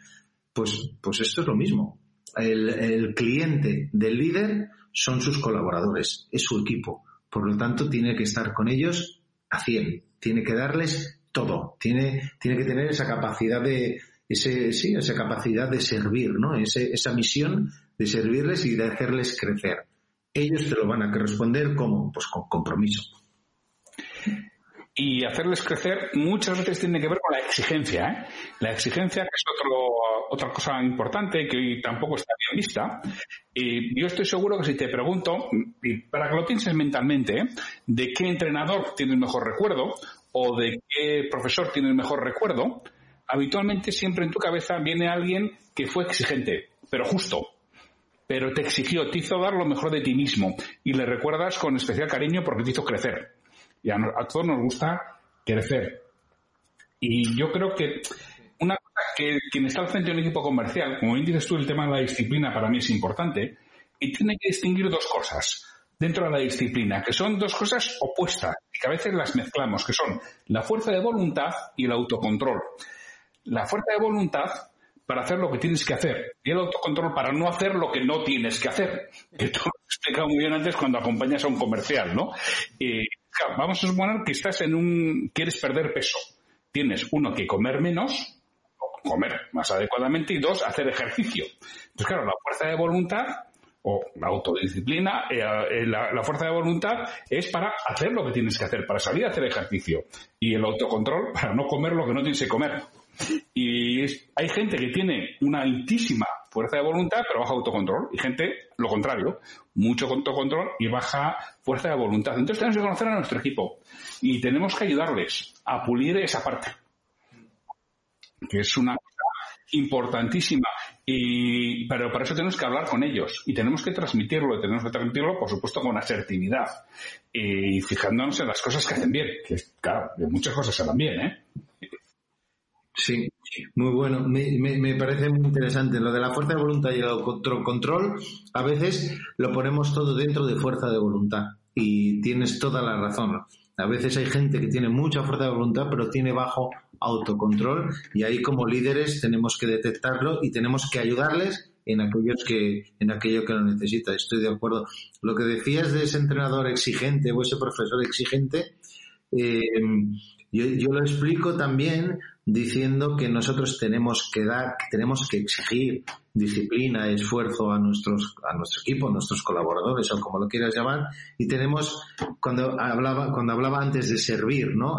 Pues, pues esto es lo mismo. El, el cliente del líder son sus colaboradores, es su equipo por lo tanto, tiene que estar con ellos a 100. Tiene que darles todo. Tiene, tiene que tener esa capacidad de, ese, sí, esa capacidad de servir, ¿no? esa misión de servirles y de hacerles crecer. Ellos te lo van a responder como, pues con compromiso y hacerles crecer muchas veces tiene que ver con la exigencia. ¿eh? La exigencia, que es otro, otra cosa importante que hoy tampoco está bien vista. Y yo estoy seguro que si te pregunto, y para que lo pienses mentalmente, ¿eh? de qué entrenador tiene el mejor recuerdo o de qué profesor tiene el mejor recuerdo, habitualmente siempre en tu cabeza viene alguien que fue exigente, pero justo, pero te exigió, te hizo dar lo mejor de ti mismo y le recuerdas con especial cariño porque te hizo crecer. Y a, todos nos gusta crecer. Y yo creo que una cosa que quien está al frente de un equipo comercial, como bien dices tú, el tema de la disciplina para mí es importante, y tiene que distinguir dos cosas dentro de la disciplina, que son dos cosas opuestas, que a veces las mezclamos, que son la fuerza de voluntad y el autocontrol. La fuerza de voluntad para hacer lo que tienes que hacer y el autocontrol para no hacer lo que no tienes que hacer. Que tú lo has explicado muy bien antes cuando acompañas a un comercial, ¿no? Vamos a suponer que estás en un, quieres perder peso. Tienes, uno, que comer menos, comer más adecuadamente, y dos, hacer ejercicio. Entonces, claro, la fuerza de voluntad o la autodisciplina, eh, eh, la, fuerza de voluntad es para hacer lo que tienes que hacer, para salir a hacer ejercicio. Y el autocontrol para no comer lo que no tienes que comer. Y hay gente que tiene una altísima fuerza de voluntad, pero baja autocontrol. Y gente, lo contrario, mucho autocontrol y baja fuerza de voluntad. Entonces tenemos que conocer a nuestro equipo y tenemos que ayudarles a pulir esa parte, que es una cosa importantísima. Y, pero para eso tenemos que hablar con ellos y tenemos que transmitirlo, y tenemos que transmitirlo, por supuesto, con asertividad y fijándonos en las cosas que hacen bien, que claro, muchas cosas se bien, ¿eh? Sí, muy bueno. Me, parece muy interesante. Lo de la fuerza de voluntad y el control, a veces lo ponemos todo dentro de fuerza de voluntad. Y tienes toda la razón. A veces hay gente que tiene mucha fuerza de voluntad, pero tiene bajo autocontrol. Y ahí como líderes tenemos que detectarlo y tenemos que ayudarles en aquellos que, en aquello que lo necesita. Estoy de acuerdo. Lo que decías de ese entrenador exigente o ese profesor exigente, eh, yo, lo explico también diciendo que nosotros tenemos que dar, que tenemos que exigir disciplina, esfuerzo a nuestros, a nuestro equipo, a nuestros colaboradores o como lo quieras llamar, y tenemos, cuando hablaba, cuando hablaba antes de servir, ¿no?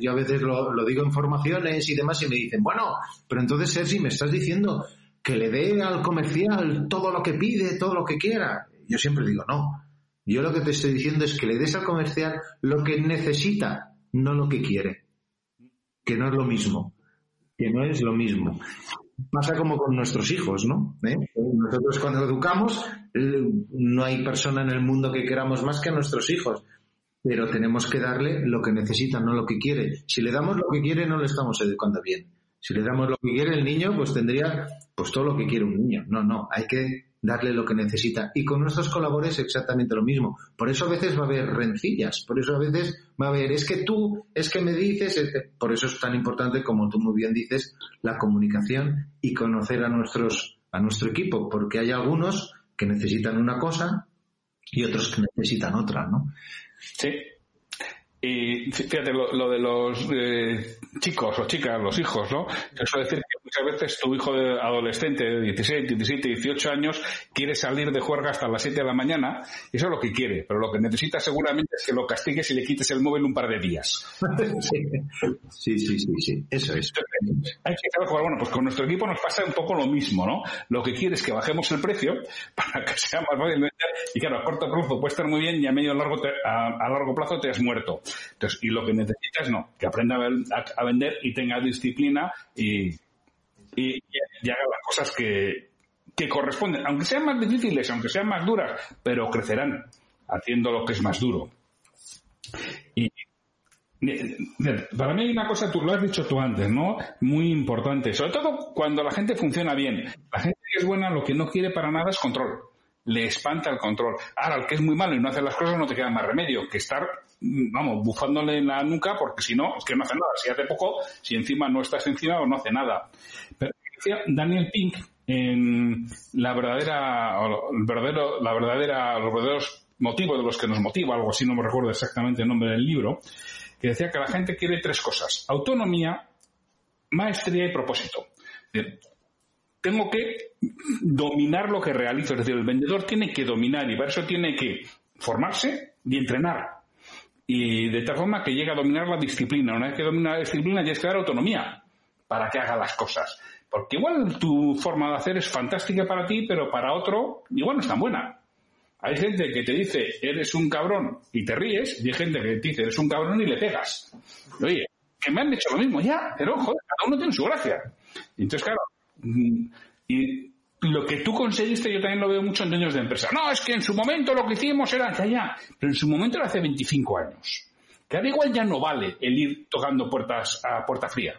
yo a veces lo, lo digo en formaciones y demás y me dicen, bueno, pero entonces Sergi, me estás diciendo que le dé al comercial todo lo que pide, todo lo que quiera. Yo siempre digo, no. Yo lo que te estoy diciendo es que le des al comercial lo que necesita no lo que quiere, que no es lo mismo, que no es lo mismo. Pasa como con nuestros hijos, ¿no? ¿Eh? Nosotros cuando educamos, no hay persona en el mundo que queramos más que a nuestros hijos, pero tenemos que darle lo que necesita, no lo que quiere. Si le damos lo que quiere, no le estamos educando bien. Si le damos lo que quiere el niño, pues tendría pues todo lo que quiere un niño. No, no, hay que darle lo que necesita. Y con nuestros colaboradores exactamente lo mismo. Por eso a veces va a haber rencillas, por eso a veces va a haber, es que tú, es que me dices, por eso es tan importante, como tú muy bien dices, la comunicación y conocer a nuestros, a nuestro equipo, porque hay algunos que necesitan una cosa y otros que necesitan otra, ¿no? Sí, y fíjate, lo, de los eh, chicos o chicas, los hijos, ¿no? Eso decir que muchas veces tu hijo de adolescente de 16, 17, 18 años quiere salir de juerga hasta las 7 de la mañana, y eso es lo que quiere, pero lo que necesita seguramente es que lo castigues y le quites el móvil un par de días. sí, sí, sí, sí, eso es. Hay que jugar. Bueno, pues con nuestro equipo nos pasa un poco lo mismo, ¿no? Lo que quiere es que bajemos el precio para que sea más fácil vender, y claro, a corto plazo puede estar muy bien y a medio largo a largo plazo te has muerto. Entonces, y lo que necesitas no, que aprenda a, vender y tenga disciplina y, y, haga las cosas que, que corresponden, aunque sean más difíciles, aunque sean más duras, pero crecerán haciendo lo que es más duro. Y para mí hay una cosa, tú lo has dicho tú antes, ¿no? Muy importante, sobre todo cuando la gente funciona bien. La gente que es buena lo que no quiere para nada es control le espanta el control. Ahora, el que es muy malo y no hace las cosas no te queda más remedio que estar, vamos, bufándole en la nuca porque si no, es que no hace nada. Si hace poco, si encima no estás encima o no hace nada. Pero Daniel Pink en la verdadera, el verdadero, la verdadera, los verdaderos motivos de los que nos motiva, algo así, no me recuerdo exactamente el nombre del libro, que decía que la gente quiere tres cosas. Autonomía, maestría y propósito tengo que dominar lo que realizo. Es decir, el vendedor tiene que dominar y para eso tiene que formarse y entrenar. Y de tal forma que llegue a dominar la disciplina. Una vez que domina la disciplina, tienes que dar autonomía para que haga las cosas. Porque igual tu forma de hacer es fantástica para ti, pero para otro igual no es tan buena. Hay gente que te dice, eres un cabrón y te ríes, y hay gente que te dice, eres un cabrón y le pegas. Oye, que me han hecho lo mismo ya, pero joder, cada uno tiene su gracia. entonces, claro, y lo que tú conseguiste, yo también lo veo mucho en dueños de empresa. No, es que en su momento lo que hicimos era ya, ya, pero en su momento era hace 25 años. Que ahora igual ya no vale el ir tocando puertas a puerta fría.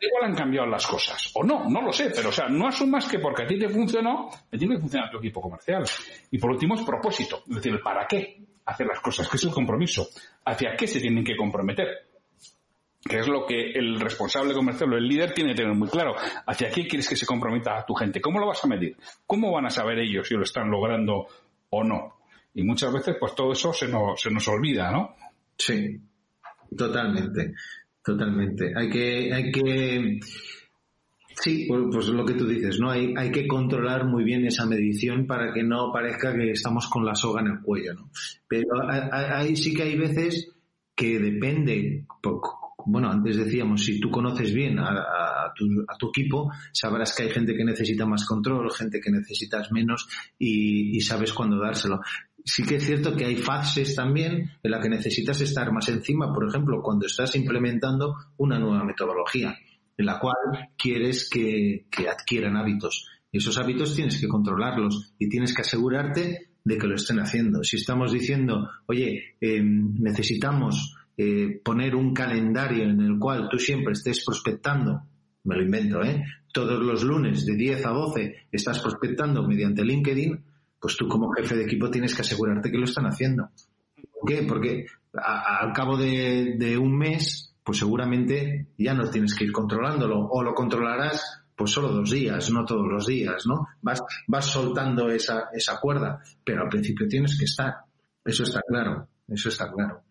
igual han cambiado las cosas. O no, no lo sé, pero o sea, no asumas que porque a ti te funcionó, te tiene que funcionar tu equipo comercial. Y por último es propósito, es decir, ¿para qué hacer las cosas? ¿Qué es el compromiso? ¿Hacia qué se tienen que comprometer? Que es lo que el responsable comercial o el líder tiene que tener muy claro. ¿Hacia qué quieres que se comprometa a tu gente? ¿Cómo lo vas a medir? ¿Cómo van a saber ellos si lo están logrando o no? Y muchas veces, pues todo eso se nos, se nos olvida, ¿no? Sí, totalmente, totalmente. Hay que, hay que, sí, pues, lo que tú dices, ¿no? Hay, hay que controlar muy bien esa medición para que no parezca que estamos con la soga en el cuello, ¿no? Pero hay, sí que hay veces que depende, bueno, antes decíamos, si tú conoces bien a, tu, equipo, sabrás que hay gente que necesita más control, gente que necesitas menos y, sabes cuándo dárselo. Sí que es cierto que hay fases también en la que necesitas estar más encima, por ejemplo, cuando estás implementando una nueva metodología, en la cual quieres que, adquieran hábitos. Y esos hábitos tienes que controlarlos y tienes que asegurarte de que lo estén haciendo. Si estamos diciendo, oye, em, necesitamos eh, poner un calendario en el cual tú siempre estés prospectando, me lo invento, ¿eh? Todos los lunes de 10 a 12 estás prospectando mediante LinkedIn, pues tú como jefe de equipo tienes que asegurarte que lo están haciendo. ¿Por qué? Porque al cabo de, un mes, pues seguramente ya no tienes que ir controlándolo o lo controlarás pues solo dos días, no todos los días, ¿no? Vas, vas soltando esa, esa cuerda, pero al principio tienes que estar. Eso está claro, eso está claro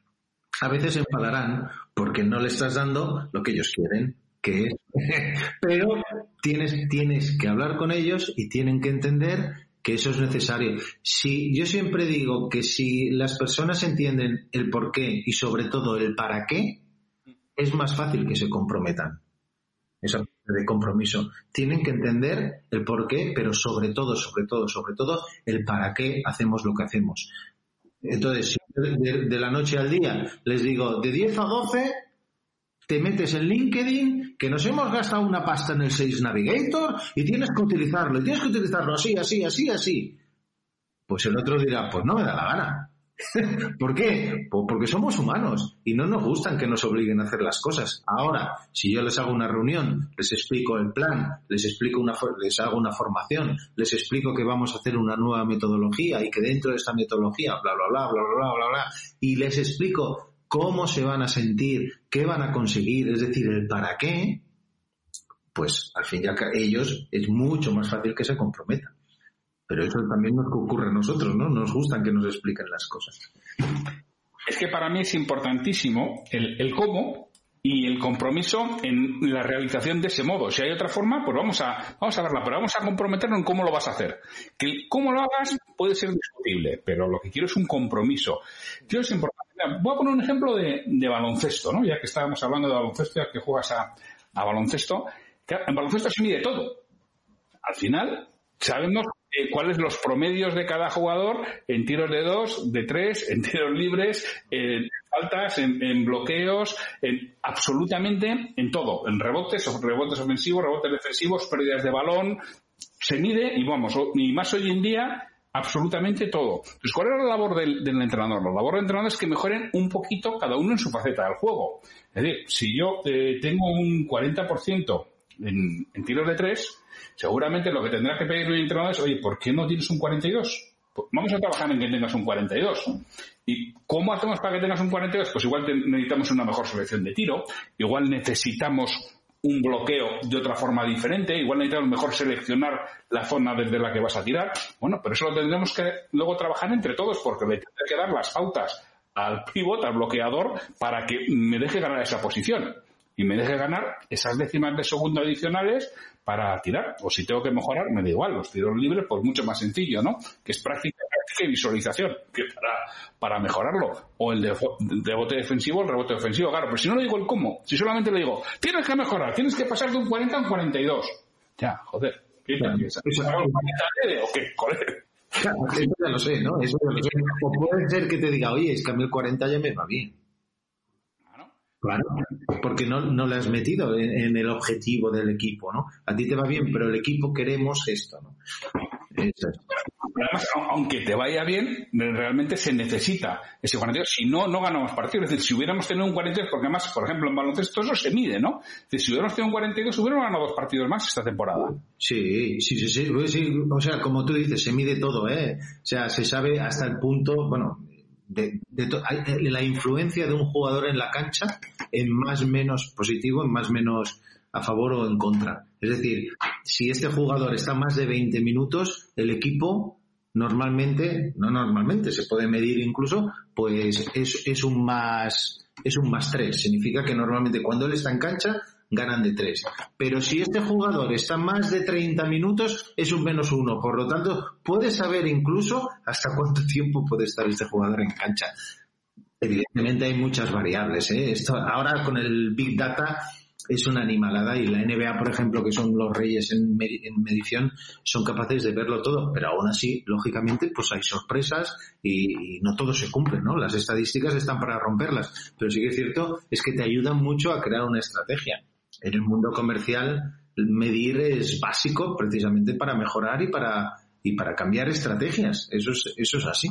a veces enfadarán porque no le estás dando lo que ellos quieren, que es. Pero tienes, tienes que hablar con ellos y tienen que entender que eso es necesario. Si yo siempre digo que si las personas entienden el por qué y sobre todo el para qué, es más fácil que se comprometan. Esa de compromiso. Tienen que entender el por qué, pero sobre todo, sobre todo, sobre todo, el para qué hacemos lo que hacemos. Entonces, de, de, la noche al día les digo, de 10 a 12 te metes en LinkedIn, que nos hemos gastado una pasta en el Sales Navigator y tienes que utilizarlo, y tienes que utilizarlo así, así, así, así. Pues el otro dirá, pues no me da la gana. ¿Por qué? Porque somos humanos y no nos gustan que nos obliguen a hacer las cosas. Ahora, si yo les hago una reunión, les explico el plan, les explico una, les hago una formación, les explico que vamos a hacer una nueva metodología y que dentro de esta metodología, bla, bla, bla, bla, bla, bla, bla, y les explico cómo se van a sentir, qué van a conseguir, es decir, el para qué, pues al fin y al cabo ellos es mucho más fácil que se comprometan. Pero eso también nos ocurre a nosotros, ¿no? Nos gustan que nos expliquen las cosas. Es que para mí es importantísimo el, el cómo y el compromiso en la realización de ese modo. Si hay otra forma, pues vamos a, vamos a verla, pero vamos a comprometernos en cómo lo vas a hacer. Que cómo lo hagas puede ser discutible, pero lo que quiero es un compromiso. Yo es importante voy a poner un ejemplo de, baloncesto, ¿no? Ya que estábamos hablando de baloncesto, ya que juegas a, baloncesto. En baloncesto se mide todo. Al final, sabemos eh, cuáles los promedios de cada jugador en tiros de dos, de tres, en tiros libres, en faltas, en, bloqueos, en absolutamente en todo, en rebotes, rebotes ofensivos, rebotes defensivos, pérdidas de balón, se mide y vamos, y más hoy en día absolutamente todo. Entonces, ¿cuál es la labor del, entrenador? La labor del entrenador es que mejoren un poquito cada uno en su faceta del juego. Es decir, si yo eh, tengo un 40% en, tiros de tres, seguramente lo que tendrá que pedir el entrenador es, oye, ¿por qué no tienes un 42? Pues vamos a trabajar en que tengas un 42. ¿Y cómo hacemos para que tengas un 42? Pues igual necesitamos una mejor selección de tiro, igual necesitamos un bloqueo de otra forma diferente, igual necesitamos mejor seleccionar la zona desde la que vas a tirar. Bueno, pero eso lo tendremos que luego trabajar entre todos porque le tendré que dar las pautas al pivot, al bloqueador, para que me deje ganar esa posición y me deje ganar esas décimas de segundo adicionales para tirar. O si tengo que mejorar, me da igual. Los tiros libres, pues mucho más sencillo, ¿no? Que es práctica, práctica y visualización, que para, para mejorarlo. O el de, rebote defensivo, el rebote ofensivo. Claro, pero si no le digo el cómo, si solamente le digo, tienes que mejorar, tienes que pasar de un 40 a un 42. Ya, joder. ¿Qué claro, ¿O qué? Joder. Claro, eso ya lo sé, ¿no? Eso ya lo sé. O puede ser que te diga, oye, es que a mí el 40 ya me va bien. Claro, porque no, no le has metido en, el objetivo del equipo, ¿no? A ti te va bien, pero el equipo queremos esto, ¿no? Además, aunque te vaya bien, realmente se necesita ese 42. Si no, no ganamos partidos. Es decir, si hubiéramos tenido un 42, porque además, por ejemplo, en baloncesto eso se mide, ¿no? Es decir, si hubiéramos tenido un 42, hubiéramos ganado dos partidos más esta temporada. Sí, sí, sí, sí. O sea, como tú dices, se mide todo, ¿eh? O sea, se sabe hasta el punto, bueno, de, eh, la influencia de un jugador en la cancha en más menos positivo, en más menos a favor o en contra. Es decir, si este jugador está más de 20 minutos, el equipo normalmente, no normalmente, se puede medir incluso, pues es, es un más es un más 3. Significa que normalmente cuando él está en cancha, ganan de tres. Pero si este jugador está más de 30 minutos, es un menos uno. Por lo tanto, puedes saber incluso hasta cuánto tiempo puede estar este jugador en cancha. Evidentemente hay muchas variables. ¿eh? Esto, ahora con el Big Data es una animalada y la NBA, por ejemplo, que son los reyes en, medición, son capaces de verlo todo, pero aún así, lógicamente, pues hay sorpresas y, y, no todo se cumple, ¿no? Las estadísticas están para romperlas, pero sí que es cierto, es que te ayudan mucho a crear una estrategia en el mundo comercial medir es básico precisamente para mejorar y para y para cambiar estrategias. Eso es, eso es así.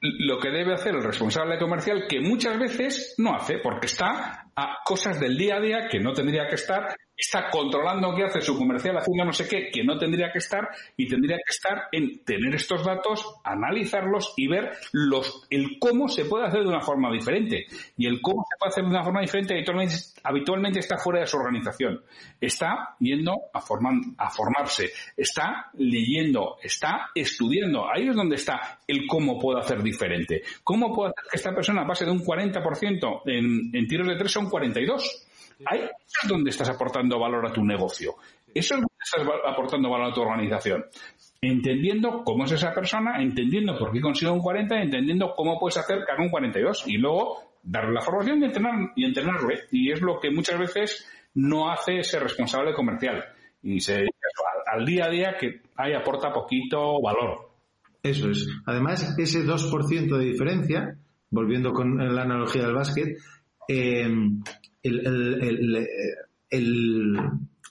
Lo que debe hacer el responsable comercial, que muchas veces no hace, porque está a cosas del día a día que no tendría que estar está controlando qué hace su comercial haciendo no sé qué, que no tendría que estar y tendría que estar en tener estos datos, analizarlos y ver los, el cómo se puede hacer de una forma diferente. Y el cómo se puede hacer de una forma diferente habitualmente, habitualmente está fuera de su organización. Está yendo a, formar, a formarse, está leyendo, está estudiando. Ahí es donde está el cómo puede hacer diferente. ¿Cómo puede hacer que esta persona pase de un 40% en, en tiros de tres a un 42%? Ahí es donde estás aportando valor a tu negocio. Eso es donde estás aportando valor a tu organización. Entendiendo cómo es esa persona, entendiendo por qué consigue un 40, entendiendo cómo puedes hacer que haga un 42 y luego darle la formación y, entrenar, y entrenarlo. ¿eh? Y es lo que muchas veces no hace ese responsable comercial. Y se al, al día a día que ahí aporta poquito valor. Eso es. Además, ese 2% de diferencia, volviendo con la analogía del básquet, eh, el,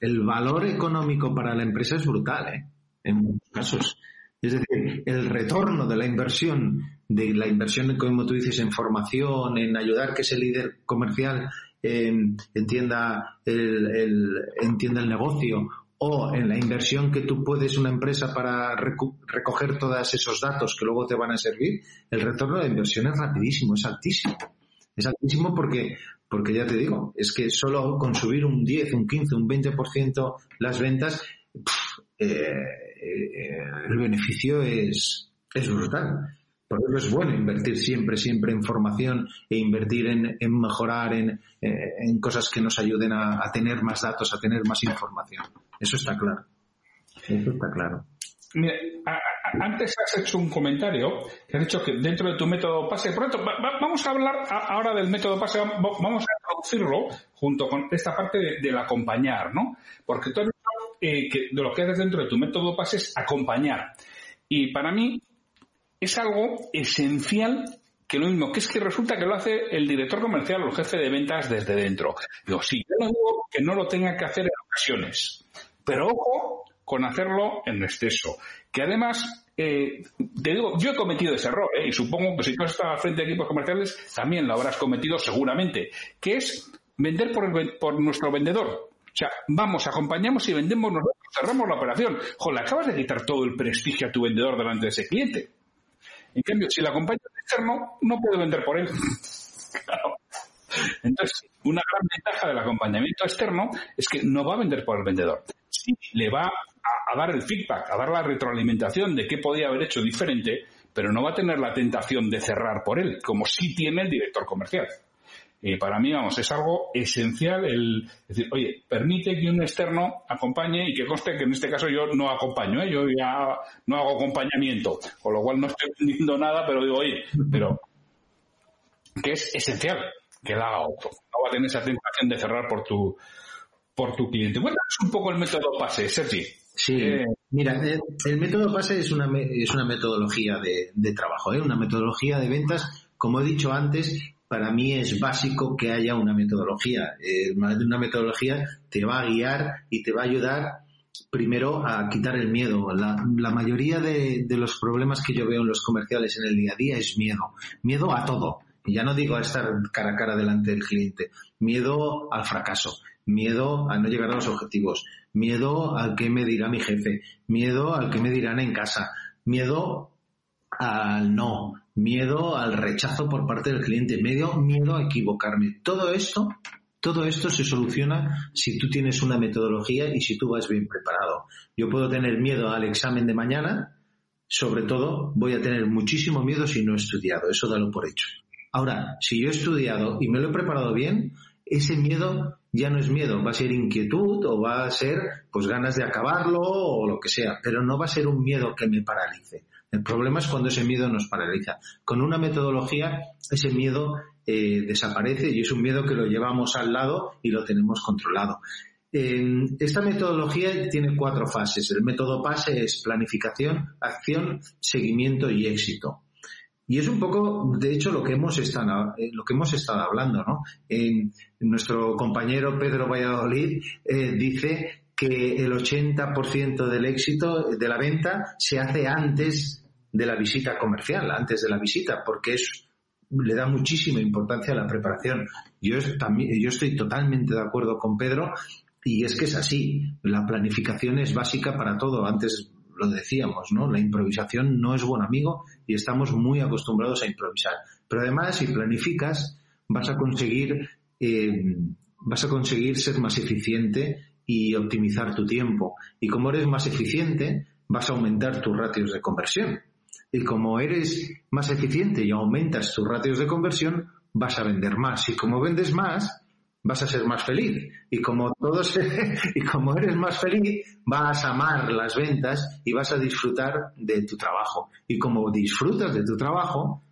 el, valor económico para la empresa es brutal, ¿eh? en muchos casos. Es decir, el retorno de la inversión, de la inversión, como tú dices, en formación, en ayudar que ese líder comercial eh, entienda, el, entienda el negocio o en la inversión que tú puedes una empresa para recoger todos esos datos que luego te van a servir, el retorno de la inversión es rapidísimo, es altísimo. Es altísimo porque, porque ya te digo, es que solo con subir un 10, un 15, un 20% las ventas, eh, eh, el beneficio es, es brutal. Por eso es bueno invertir siempre, siempre en formación e invertir en, en mejorar, en, eh, en, cosas que nos ayuden a, a, tener más datos, a tener más información. Eso está claro. Eso está claro. Antes has hecho un comentario que has dicho que dentro de tu método PASE, por tanto, vamos a hablar ahora del método PASE, vamos a traducirlo junto con esta parte del acompañar, ¿no? Porque tú has eh, de lo que haces dentro de tu método PASE es acompañar. Y para mí, es algo esencial que lo mismo, que es que resulta que lo hace el director comercial o el jefe de ventas desde dentro. Digo, sí, yo no digo que no lo tenga que hacer en ocasiones, pero ojo con hacerlo en exceso. Que además, eh, te digo, yo he cometido ese error, ¿eh? y supongo que si tú estás frente de equipos comerciales, también lo habrás cometido seguramente, que es vender por, por nuestro vendedor. O sea, vamos, acompañamos y vendemos nosotros, cerramos la operación. Joder, acabas de quitar todo el prestigio a tu vendedor delante de ese cliente. En cambio, si la acompaña externo, no puede vender por él. Entonces, una gran ventaja del acompañamiento externo es que no va a vender por el vendedor. Sí, le va a, dar el feedback, a dar la retroalimentación de qué podía haber hecho diferente, pero no va a tener la tentación de cerrar por él, como sí tiene el director comercial. Eh, para mí, vamos, es algo esencial el decir, oye, permite que un externo acompañe y que conste que en este caso yo no acompaño, ¿eh? yo ya no hago acompañamiento, con lo cual no estoy vendiendo nada, pero digo, oye, pero que es esencial que la haga otro. No va a tener esa tentación de cerrar por tu, por tu cliente. Cuéntanos un poco el método PASE, Sergi. Sí, eh, mira, el, método PASE es una, es una metodología de, de trabajo, ¿eh? una metodología de ventas, como he dicho antes, para mí es básico que haya una metodología. Eh, una metodología te va a guiar y te va a ayudar primero a quitar el miedo. La, mayoría de, los problemas que yo veo en los comerciales en el día a día es miedo. Miedo a todo. Y ya no digo a estar cara a cara delante del cliente. Miedo al fracaso. Miedo a no llegar a los objetivos. Miedo al que me dirá mi jefe. Miedo al que me dirán en casa. Miedo al no miedo al rechazo por parte del cliente, medio miedo a equivocarme. Todo esto, todo esto se soluciona si tú tienes una metodología y si tú vas bien preparado. Yo puedo tener miedo al examen de mañana, sobre todo voy a tener muchísimo miedo si no he estudiado, eso dalo por hecho. Ahora, si yo he estudiado y me lo he preparado bien, ese miedo ya no es miedo, va a ser inquietud o va a ser pues ganas de acabarlo o lo que sea, pero no va a ser un miedo que me paralice. El problema es cuando ese miedo nos paraliza. Con una metodología, ese miedo eh, desaparece y es un miedo que lo llevamos al lado y lo tenemos controlado. esta metodología tiene cuatro fases. El método PASE es planificación, acción, seguimiento y éxito. Y es un poco, de hecho, lo que hemos estado, eh, lo que hemos estado hablando, ¿no? nuestro compañero Pedro Valladolid eh, dice que el 80% del éxito de la venta se hace antes de la visita comercial, antes de la visita, porque es, le da muchísima importancia a la preparación. Yo, también, yo estoy totalmente de acuerdo con Pedro y es que es así. La planificación es básica para todo. Antes lo decíamos, ¿no? La improvisación no es buen amigo y estamos muy acostumbrados a improvisar. Pero además, si planificas, vas a conseguir, eh, vas a conseguir ser más eficiente y optimizar tu tiempo. Y como eres más eficiente, vas a aumentar tus ratios de conversión. Y como eres más eficiente y aumentas tus ratios de conversión, vas a vender más. Y como vendes más, vas a ser más feliz. Y como todos, y como eres más feliz, vas a amar las ventas y vas a disfrutar de tu trabajo. Y como disfrutas de tu trabajo,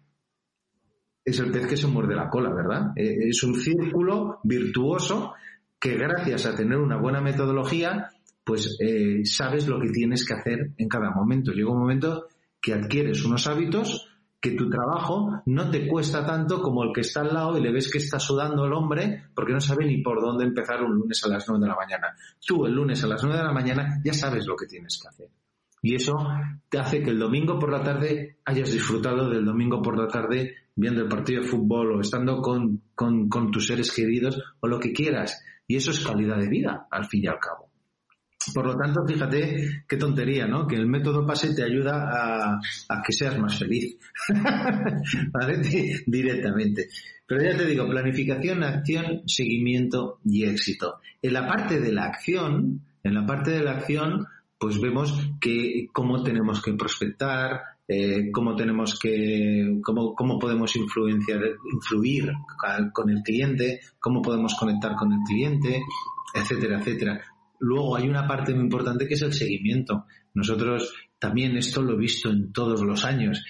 es el pez que se muerde la cola, ¿verdad? Eh, es un círculo virtuoso que gracias a tener una buena metodología, pues eh, sabes lo que tienes que hacer en cada momento. Llega un momento que adquieres unos hábitos que tu trabajo no te cuesta tanto como el que está al lado y le ves que está sudando el hombre porque no sabe ni por dónde empezar un lunes a las 9 de la mañana. Tú el lunes a las 9 de la mañana ya sabes lo que tienes que hacer. Y eso te hace que el domingo por la tarde hayas disfrutado del domingo por la tarde viendo el partido de fútbol o estando con, con tus seres queridos o lo que quieras. Y eso es calidad de vida, al fin y al cabo. Por lo tanto, fíjate qué tontería, ¿no? Que el método PASE te ayuda a, que seas más feliz. ¿Vale? Directamente. Pero ya te digo, planificación, acción, seguimiento y éxito. En la parte de la acción, en la parte de la acción, pues vemos que cómo tenemos que prospectar, eh, cómo tenemos que, cómo, cómo podemos influenciar, influir con el cliente, cómo podemos conectar con el cliente, etcétera, etcétera. Luego hay una parte muy importante que es el seguimiento. Nosotros también esto lo he visto en todos los años.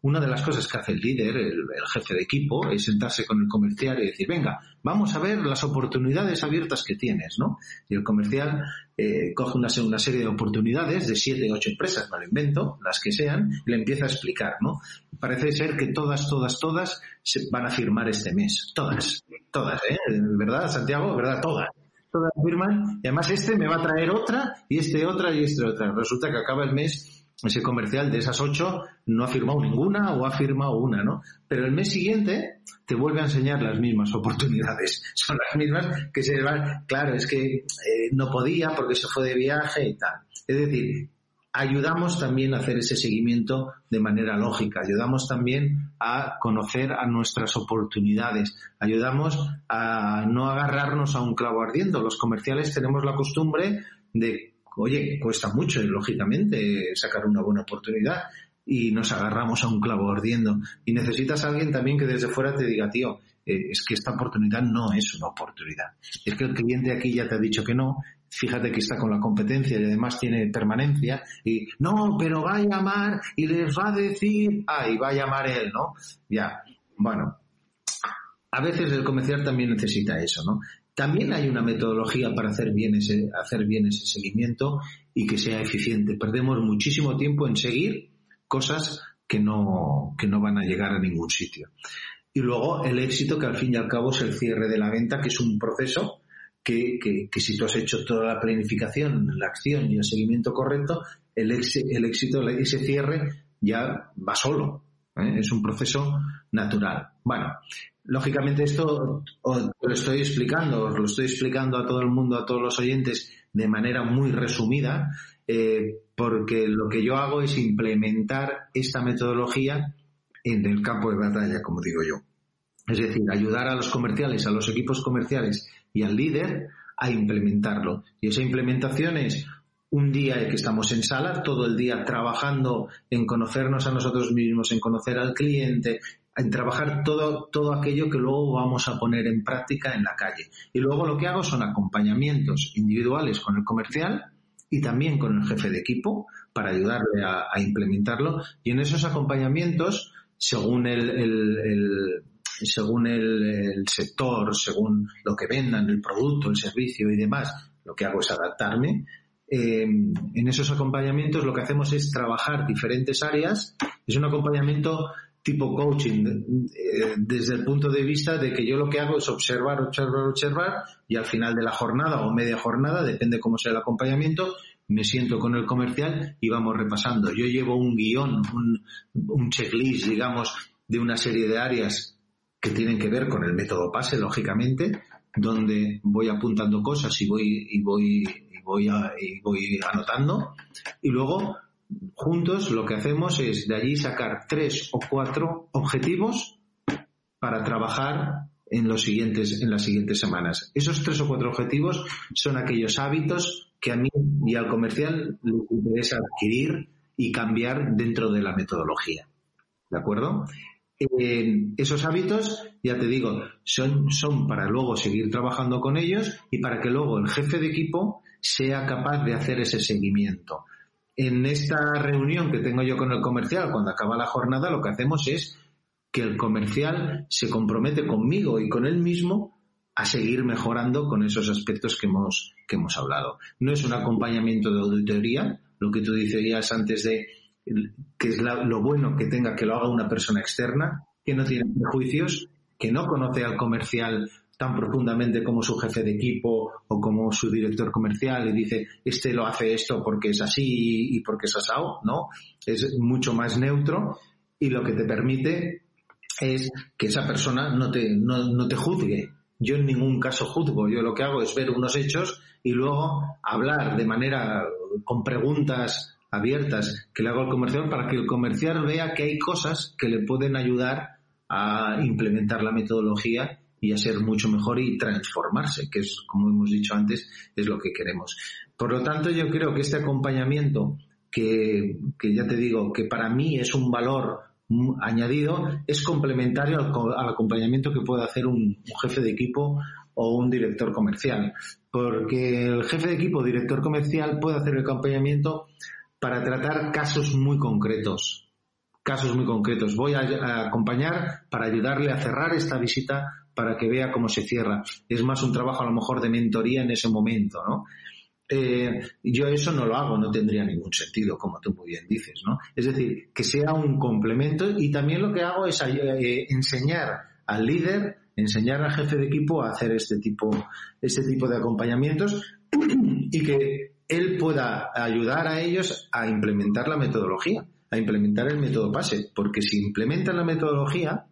una de las cosas que hace el líder, el, jefe de equipo, es sentarse con el comercial y decir, venga, vamos a ver las oportunidades abiertas que tienes, ¿no? Y el comercial eh, coge una, una, serie de oportunidades de siete, ocho empresas, me lo invento, las que sean, y le empieza a explicar, ¿no? Parece ser que todas, todas, todas se van a firmar este mes. Todas, todas, ¿eh? ¿Verdad, Santiago? ¿Verdad? Todas todas firman, y además este me va a traer otra, y este otra, y este otra. Resulta que acaba el mes, ese comercial de esas ocho no ha firmado ninguna o ha firmado una, ¿no? Pero el mes siguiente te vuelve a enseñar las mismas oportunidades. Son las mismas que se van, claro, es que eh, no podía porque se fue de viaje y tal. Es decir, ayudamos también a hacer ese seguimiento de manera lógica, ayudamos también a conocer a nuestras oportunidades, ayudamos a no agarrarnos a un clavo ardiendo. Los comerciales tenemos la costumbre de, oye, cuesta mucho, lógicamente, sacar una buena oportunidad y nos agarramos a un clavo ardiendo. Y necesitas a alguien también que desde fuera te diga, tío, eh, es que esta oportunidad no es una oportunidad. Es que el cliente aquí ya te ha dicho que no fíjate que está con la competencia y además tiene permanencia y no, pero va a llamar y les va a decir, ah, y va a llamar él, ¿no? Ya, bueno, a veces el comercial también necesita eso, ¿no? También hay una metodología para hacer bien ese, hacer bien ese seguimiento y que sea eficiente. Perdemos muchísimo tiempo en seguir cosas que no, que no van a llegar a ningún sitio. Y luego el éxito, que al fin y al cabo es el cierre de la venta, que es un proceso que, si tú has hecho toda la planificación, la acción y el seguimiento correcto, el, el éxito, ese cierre ya va solo. ¿eh? Es un proceso natural. Bueno, lógicamente esto os lo estoy explicando, os lo estoy explicando a todo el mundo, a todos los oyentes, de manera muy resumida, eh, porque lo que yo hago es implementar esta metodología en el campo de batalla, como digo yo. Es decir, ayudar a los comerciales, a los equipos comerciales y al líder a implementarlo. Y esa implementación es un día en que estamos en sala, todo el día trabajando en conocernos a nosotros mismos, en conocer al cliente, en trabajar todo, todo aquello que luego vamos a poner en práctica en la calle. Y luego lo que hago son acompañamientos individuales con el comercial y también con el jefe de equipo para ayudarle a, implementarlo. Y en esos acompañamientos, según el según el, sector, según lo que vendan, el producto, el servicio y demás, lo que hago es adaptarme. Eh, en esos acompañamientos lo que hacemos es trabajar diferentes áreas. Es un acompañamiento tipo coaching, eh, desde el punto de vista de que yo lo que hago es observar, observar, observar y al final de la jornada o media jornada, depende cómo sea el acompañamiento, me siento con el comercial y vamos repasando. Yo llevo un guion, un, un checklist, digamos, de una serie de áreas que tienen que ver con el método PASE, lógicamente, donde voy apuntando cosas y voy, y voy, y voy, y voy anotando. Y luego, juntos, lo que hacemos es de allí sacar tres o cuatro objetivos para trabajar en los siguientes, en las siguientes semanas. Esos tres o cuatro objetivos son aquellos hábitos que a mí y al comercial les interesa adquirir y cambiar dentro de la metodología. ¿De acuerdo? Esos hábitos, ya te digo, son, son para luego seguir trabajando con ellos y para que luego el jefe de equipo sea capaz de hacer ese seguimiento. En esta reunión que tengo yo con el comercial, cuando acaba la jornada, lo que hacemos es que el comercial se compromete conmigo y con él mismo a seguir mejorando con esos aspectos que hemos, que hemos hablado. No es un acompañamiento de auditoría, lo que tú decías antes de que es lo bueno que tenga que lo haga una persona externa, que no tiene prejuicios, que no conoce al comercial tan profundamente como su jefe de equipo o como su director comercial y dice, este lo hace esto porque es así y porque es asado, ¿no? Es mucho más neutro y lo que te permite es que esa persona no te, no, no te juzgue. Yo en ningún caso juzgo, yo lo que hago es ver unos hechos y luego hablar de manera con preguntas abiertas que le hago al comercial para que el comercial vea que hay cosas que le pueden ayudar a implementar la metodología y a ser mucho mejor y transformarse, que es, como hemos dicho antes, es lo que queremos. Por lo tanto, yo creo que este acompañamiento, que, que ya te digo, que para mí es un valor añadido, es complementario al, acompañamiento que puede hacer un, jefe de equipo o un director comercial. Porque el jefe de equipo director comercial puede hacer el acompañamiento para tratar casos muy concretos. Casos muy concretos. Voy a, acompañar para ayudarle a cerrar esta visita para que vea cómo se cierra. Es más un trabajo a lo mejor de mentoría en ese momento, ¿no? Eh, yo eso no lo hago, no tendría ningún sentido, como tú muy bien dices, ¿no? Es decir, que sea un complemento y también lo que hago es eh, enseñar al líder, enseñar al jefe de equipo a hacer este tipo, este tipo de acompañamientos y que él pueda ayudar a ellos a implementar la metodología, a implementar el método PASE, porque si implementan la metodología,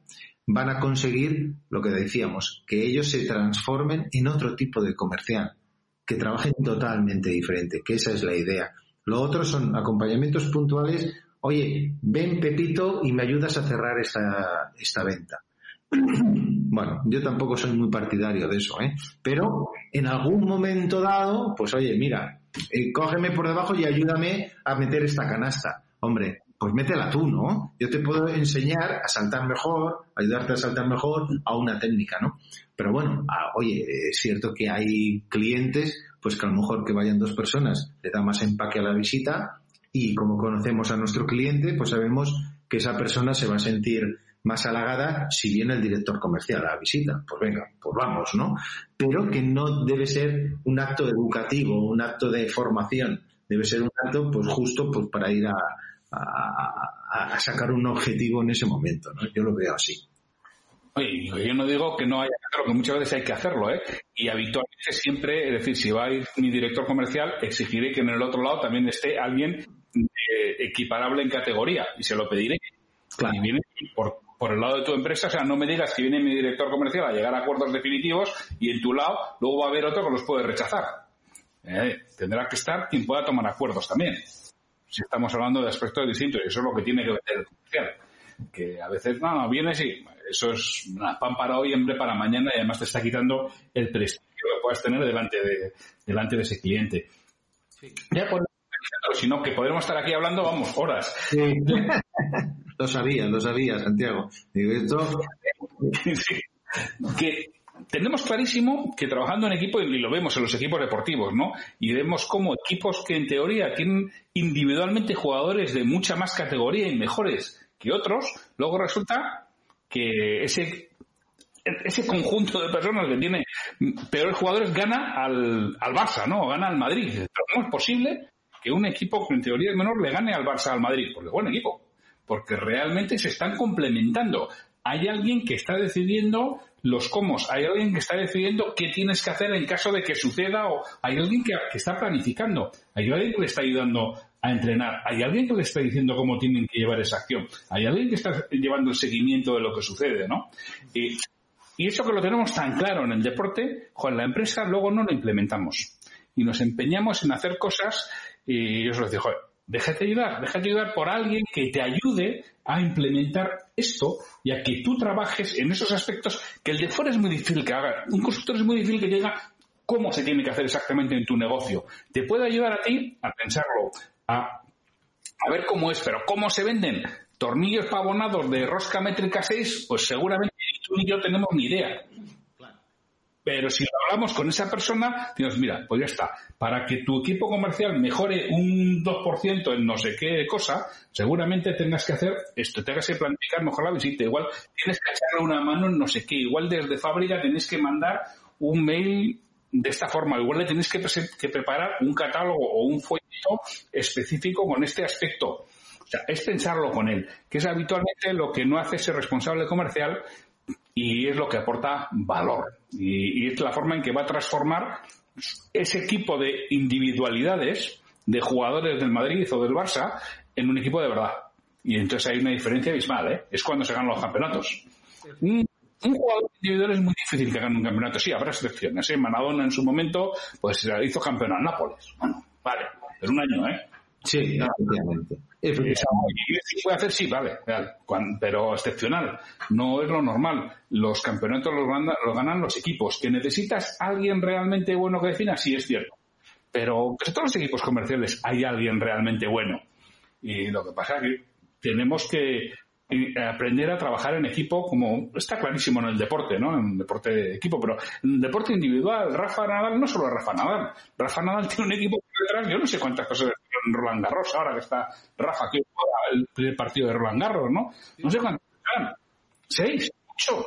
van a conseguir lo que decíamos, que ellos se transformen en otro tipo de comercial, que trabajen totalmente diferente, que esa es la idea. Lo otro son acompañamientos puntuales, oye, ven Pepito y me ayudas a cerrar esta, esta venta. Bueno, yo tampoco soy muy partidario de eso, ¿eh? Pero en algún momento dado, pues oye, mira, eh, cógeme por debajo y ayúdame a meter esta canasta. Hombre, pues métela tú, ¿no? Yo te puedo enseñar a saltar mejor, ayudarte a saltar mejor a una técnica, ¿no? Pero bueno, oye, es cierto que hay clientes, pues que a lo mejor que vayan dos personas le da más empaque a la visita y como conocemos a nuestro cliente, pues sabemos que esa persona se va a sentir más halagada si viene el director comercial a la visita. Pues venga, pues vamos, ¿no? Pero que no debe ser un acto educativo, un acto de formación. Debe ser un acto, pues justo, pues para ir a, a, sacar un objetivo en ese momento, ¿no? Yo lo veo así. Oye, yo no digo que no haya que hacerlo, que muchas veces hay que hacerlo, ¿eh? Y habitualmente siempre, es decir, si va a ir mi director comercial, exigiré que en el otro lado también esté alguien eh, equiparable en categoría y se lo pediré. Claro. Y viene por, por el lado de tu empresa, o sea, no me digas que viene mi director comercial a llegar a acuerdos definitivos y en tu lado luego va a haber otro que los puede rechazar. Eh, tendrá que estar quien pueda tomar acuerdos también. Si estamos hablando de aspectos distintos, y eso es lo que tiene que ver el comercial. Que a veces, no, no, viene y eso es pan para hoy, hambre para mañana y además te está quitando el prestigio que puedas tener delante de, delante de ese cliente. Ya por sino que podremos estar aquí hablando, vamos, horas. Sí. Lo sabía, lo sabía, Santiago. Digo, esto... que tenemos clarísimo que trabajando en equipo, y lo vemos en los equipos deportivos, ¿no? Y vemos como equipos que en teoría tienen individualmente jugadores de mucha más categoría y mejores que otros, luego resulta que ese ese conjunto de personas que tiene peores jugadores gana al, al Barça, ¿no? Gana al Madrid. Pero ¿cómo es posible que un equipo que en teoría es menor le gane al Barça al Madrid? Porque es buen equipo porque realmente se están complementando. Hay alguien que está decidiendo los cómo, hay alguien que está decidiendo qué tienes que hacer en caso de que suceda, o hay alguien que, está planificando, hay alguien que le está ayudando a entrenar, hay alguien que le está diciendo cómo tienen que llevar esa acción, hay alguien que está llevando el seguimiento de lo que sucede, ¿no? Y, eso que lo tenemos tan claro en el deporte, con la empresa luego no lo implementamos. Y nos empeñamos en hacer cosas y yo os lo digo, Déjate ayudar, déjate ayudar por alguien que te ayude a implementar esto y a que tú trabajes en esos aspectos que el de fuera es muy difícil que haga. Un constructor es muy difícil que diga cómo se tiene que hacer exactamente en tu negocio. Te puede ayudar a ti a pensarlo, a, a ver cómo es, pero cómo se venden tornillos pavonados de rosca métrica 6, pues seguramente tú y yo tenemos ni idea. Pero si hablamos con esa persona, dices, mira, pues ya está. Para que tu equipo comercial mejore un 2% en no sé qué cosa, seguramente tengas que hacer esto, tengas que planificar mejor la visita. Igual tienes que echarle una mano en no sé qué. Igual desde fábrica tienes que mandar un mail de esta forma. Igual le que, que preparar un catálogo o un folleto específico con este aspecto. O sea, es pensarlo con él, que es habitualmente lo que no hace ese responsable comercial y es lo que aporta valor. Y, es la forma en que va a transformar ese equipo de individualidades de jugadores del Madrid o del Barça en un equipo de verdad. Y entonces hay una diferencia abismal, ¿eh? Es cuando se ganan los campeonatos. Un, jugador individual es muy difícil que gane un campeonato. Sí, habrá excepciones. ¿eh? Manadona en su momento, pues hizo campeón al Nápoles. Bueno, vale, pero un año, ¿eh? Sí, efectivamente. ¿Qué puede hacer? Sí, vale, pero excepcional. No es lo normal. Los campeonatos los, ganan, los equipos. ¿Que necesitas alguien realmente bueno que defina? Sí, es cierto. Pero en todos los equipos comerciales hay alguien realmente bueno. Y lo que pasa es que tenemos que aprender a trabajar en equipo como está clarísimo en el deporte, ¿no? En el deporte de equipo, pero en el deporte individual, Rafa Nadal no solo Rafa Nadal, Rafa Nadal tiene un equipo detrás, yo no sé cuántas cosas Roland Garros ahora que está Rafa que el primer partido de Roland Garros, ¿no? No sé cuántas seis, ocho.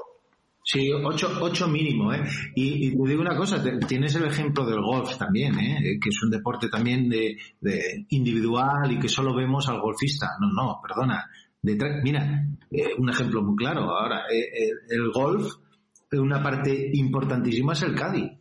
Sí, ocho, ocho mínimo, ¿eh? Y, te digo una cosa, tienes el ejemplo del golf también, ¿eh? Que es un deporte también de, de individual y que solo vemos al golfista. No, no, perdona mira, eh, un ejemplo muy claro. Ahora, eh, eh, el golf, una parte importantísima es el caddy.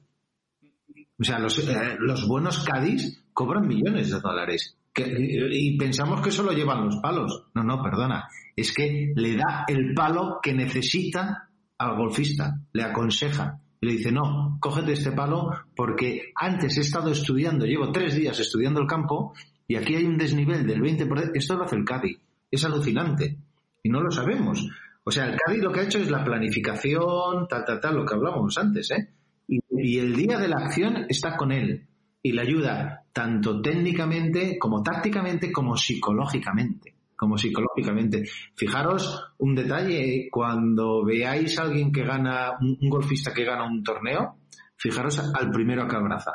O sea, los, los buenos caddies cobran millones de dólares. y pensamos que solo llevan los palos. No, no, perdona. Es que le da el palo que necesita al golfista. Le aconseja. Y le dice, no, cógete este palo porque antes he estado estudiando, llevo tres días estudiando el campo y aquí hay un desnivel del 20%. Esto lo hace el caddy es alucinante. Y no lo sabemos. O sea, el Cádiz lo que ha hecho es la planificación, tal, tal, tal, lo que hablábamos antes, ¿eh? Y, el día de la acción está con él y le ayuda tanto técnicamente como tácticamente como psicológicamente como psicológicamente. Fijaros un detalle, cuando veáis a alguien que gana, un, golfista que gana un torneo, fijaros al primero que abraza.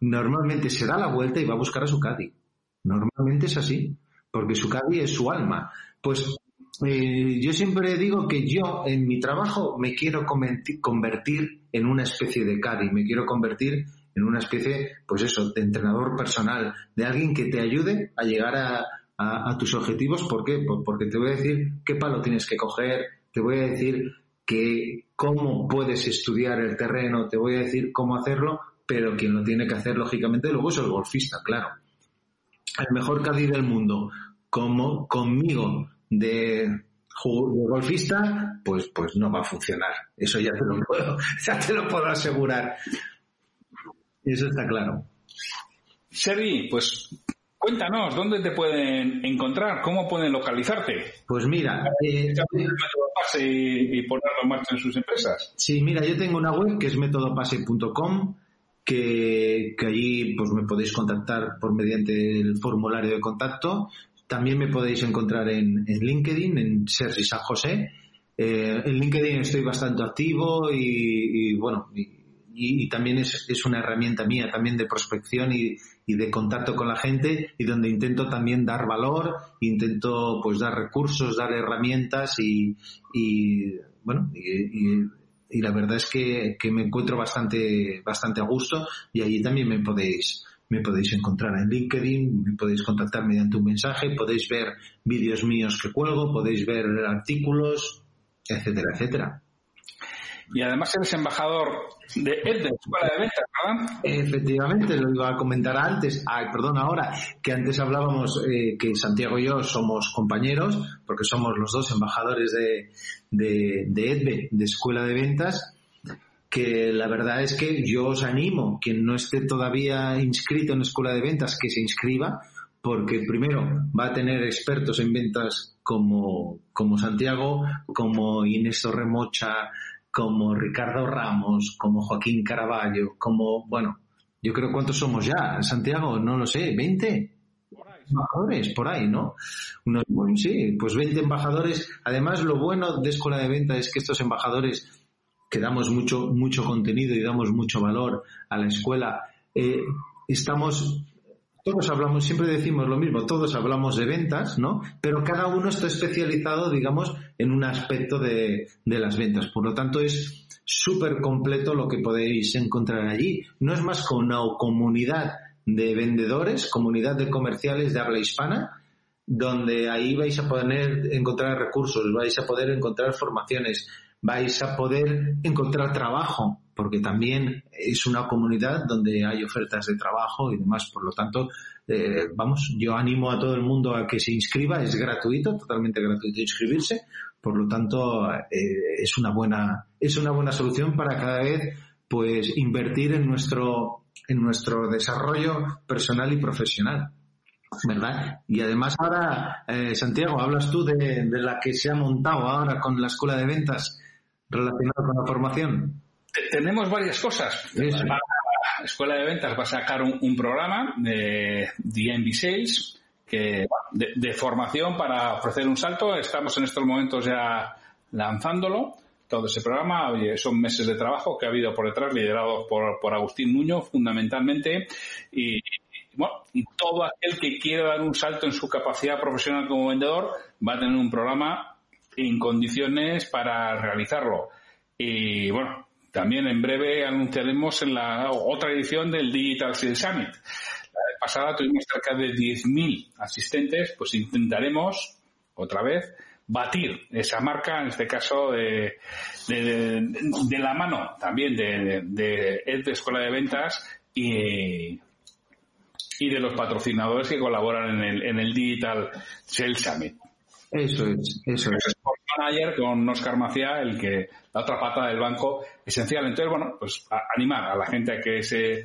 Normalmente se da la vuelta y va a buscar a su Cádiz. Normalmente es así porque su caddy es su alma. Pues eh, yo siempre digo que yo en mi trabajo me quiero convertir en una especie de caddy, me quiero convertir en una especie, pues eso, de entrenador personal, de alguien que te ayude a llegar a, tus objetivos. ¿Por qué? Porque te voy a decir qué palo tienes que coger, te voy a decir que cómo puedes estudiar el terreno, te voy a decir cómo hacerlo, pero quien lo tiene que hacer, lógicamente, luego es el golfista, claro el mejor Cádiz del mundo como conmigo de, golfista, pues, pues no va a funcionar. Eso ya te lo puedo, ya te lo puedo asegurar. Eso está claro. Sergi, pues cuéntanos, ¿dónde te pueden encontrar? ¿Cómo pueden localizarte? Pues mira, eh, y, ponerlo en marcha en sus empresas. Sí, mira, yo tengo una web que es métodopase.com que, allí pues me podéis contactar por mediante el formulario de contacto. También me podéis encontrar en, LinkedIn, en Sergi San José. Eh, en LinkedIn estoy bastante activo y, bueno, y, también es, es, una herramienta mía también de prospección y, de contacto con la gente y donde intento también dar valor, intento pues dar recursos, dar herramientas y, bueno, y, y la verdad es que, me encuentro bastante, bastante a gusto y allí también me podéis, me podéis encontrar en LinkedIn, me podéis contactar mediante un mensaje, podéis ver vídeos míos que cuelgo, podéis ver artículos, etcétera, etcétera. Y además eres embajador de EDVE, Escuela de Ventas, ¿verdad? Efectivamente, lo iba a comentar antes, ay, perdón, ahora, que antes hablábamos eh, que Santiago y yo somos compañeros, porque somos los dos embajadores de, de, de de Escuela de Ventas, que la verdad es que yo os animo, quien no esté todavía inscrito en Escuela de Ventas, que se inscriba, porque primero va a tener expertos en ventas como, como Santiago, como Inés Torremocha, como Ricardo Ramos, como Joaquín Caraballo, como, bueno, yo creo cuántos somos ya, Santiago, no lo sé, 20 embajadores por ahí, ¿no? Unos, sí, pues 20 embajadores. Además, lo bueno de Escuela de Venta es que estos embajadores que damos mucho, mucho contenido y damos mucho valor a la escuela, eh, estamos todos hablamos, siempre decimos lo mismo, todos hablamos de ventas, ¿no? Pero cada uno está especializado, digamos, en un aspecto de, las ventas. Por lo tanto, es súper completo lo que podéis encontrar allí. No es más que una comunidad de vendedores, comunidad de comerciales de habla hispana, donde ahí vais a poder encontrar recursos, vais a poder encontrar formaciones, vais a poder encontrar trabajo, porque también es una comunidad donde hay ofertas de trabajo y demás. Por lo tanto, eh, vamos, yo animo a todo el mundo a que se inscriba, es gratuito, totalmente gratuito inscribirse. Por lo tanto, eh, es una buena, es una buena solución para cada vez, pues, invertir en nuestro, en nuestro desarrollo personal y profesional. ¿verdad? Y además ahora, eh, Santiago, hablas tú de, la que se ha montado ahora con la escuela de ventas relacionada con la formación. Tenemos varias cosas. La escuela de ventas va a sacar un, programa de DMV Sales que, de, formación para ofrecer un salto. Estamos en estos momentos ya lanzándolo. Todo ese programa son meses de trabajo que ha habido por detrás, liderado por, por Agustín Nuño fundamentalmente. Y, bueno, y todo aquel que quiera dar un salto en su capacidad profesional como vendedor va a tener un programa en condiciones para realizarlo. Y bueno, también en breve anunciaremos en la otra edición del Digital Sales Summit. La pasada tuvimos cerca de 10.000 asistentes, pues intentaremos otra vez batir esa marca, en este caso de, de, la mano también de, de, de Escuela de Ventas y, y de los patrocinadores que colaboran en el, en el Digital Sales Summit. Eso es, eso es. manager con Oscar Macía, el que, la otra pata del banco, esencial. Entonces, bueno, pues animar a la gente a que se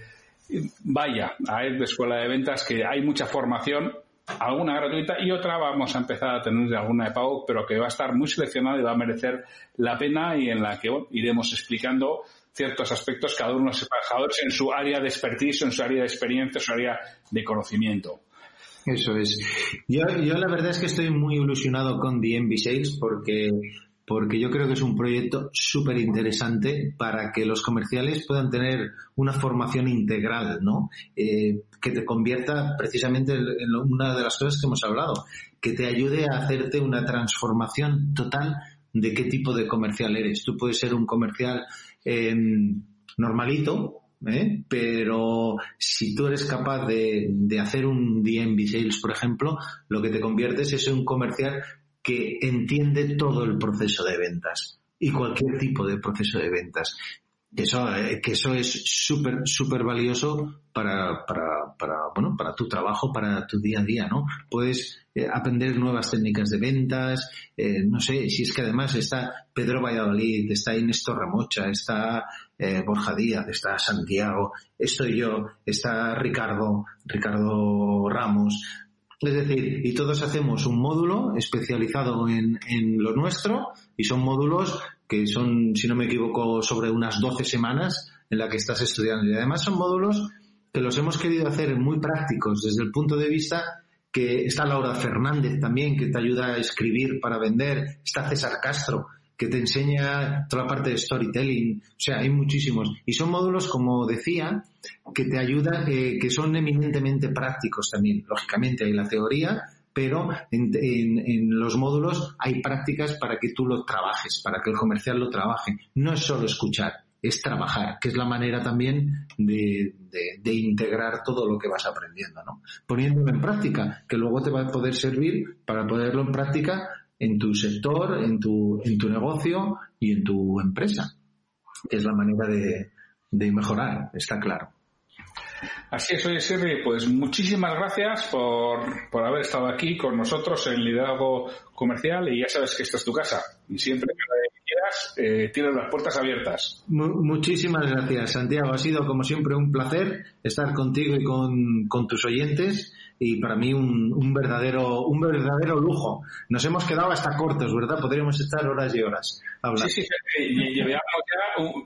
vaya a de Escuela de Ventas, que hay mucha formación, alguna gratuita y otra vamos a empezar a tener alguna de pago, pero que va a estar muy seleccionada y va a merecer la pena y en la que iremos explicando ciertos aspectos cada uno de los embajadores en su área de expertise, en su área de experiencia, en su área de conocimiento. Eso es. Yo, yo la verdad es que estoy muy ilusionado con The Sales porque, porque yo creo que es un proyecto súper interesante para que los comerciales puedan tener una formación integral, ¿no? Eh, que te convierta precisamente en una de las cosas que hemos hablado, que te ayude a hacerte una transformación total de qué tipo de comercial eres. Tú puedes ser un comercial em, normalito, ¿eh? pero si tú eres capaz de, de hacer un DMV Sales, por ejemplo, lo que te conviertes es un comercial que entiende todo el proceso de ventas y cualquier tipo de proceso de ventas. Eso, eh, que eso es súper, súper valioso para, para, para, bueno, para tu trabajo, para tu día a día, ¿no? Puedes eh, aprender nuevas técnicas de ventas, eh, no sé, si es que además está Pedro Valladolid, está Inés Torremocha, está Borja Díaz, está Santiago, estoy yo, está Ricardo, Ricardo Ramos, es decir, y todos hacemos un módulo especializado en, en, lo nuestro y son módulos que son, si no me equivoco, sobre unas 12 semanas en la que estás estudiando. Y además son módulos que los hemos querido hacer muy prácticos desde el punto de vista que está Laura Fernández también, que te ayuda a escribir para vender, está César Castro, que te enseña toda la parte de storytelling, o sea, hay muchísimos. Y son módulos, como decía, que te ayudan, eh, que son eminentemente prácticos también. Lógicamente hay la teoría, pero en, los módulos hay prácticas para que tú lo trabajes, para que el comercial lo trabaje. No es solo escuchar, es trabajar, que es la manera también de, integrar todo lo que vas aprendiendo, ¿no? Poniéndolo en práctica, que luego te va a poder servir para ponerlo en práctica en tu sector, en tu, negocio y en tu empresa, es la manera de mejorar, está claro. Así es, oye Sirri, pues muchísimas gracias por, por haber estado aquí con nosotros en Liderazgo Comercial y ya sabes que esta es tu casa y siempre que quieras eh, tienes las puertas abiertas. muchísimas gracias, Santiago. Ha sido como siempre un placer estar contigo y con, con tus oyentes y para mí un, un, verdadero un verdadero lujo. Nos hemos quedado hasta cortos, ¿verdad? Podríamos estar horas y horas hablando. Sí, sí, llevamos ya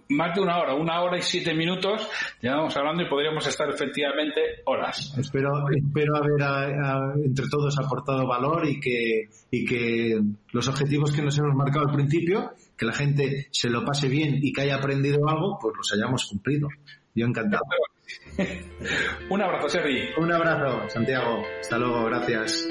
más de una hora, una hora y siete minutos, llevamos hablando y podríamos estar efectivamente horas. Espero, espero haber entre todos aportado valor y que, y que los objetivos que nos hemos marcado al principio, que la gente se lo pase bien y que haya aprendido algo, pues los hayamos cumplido. Yo encantado. Un abrazo, Sergi. Un abrazo, Santiago. Hasta luego, gracias.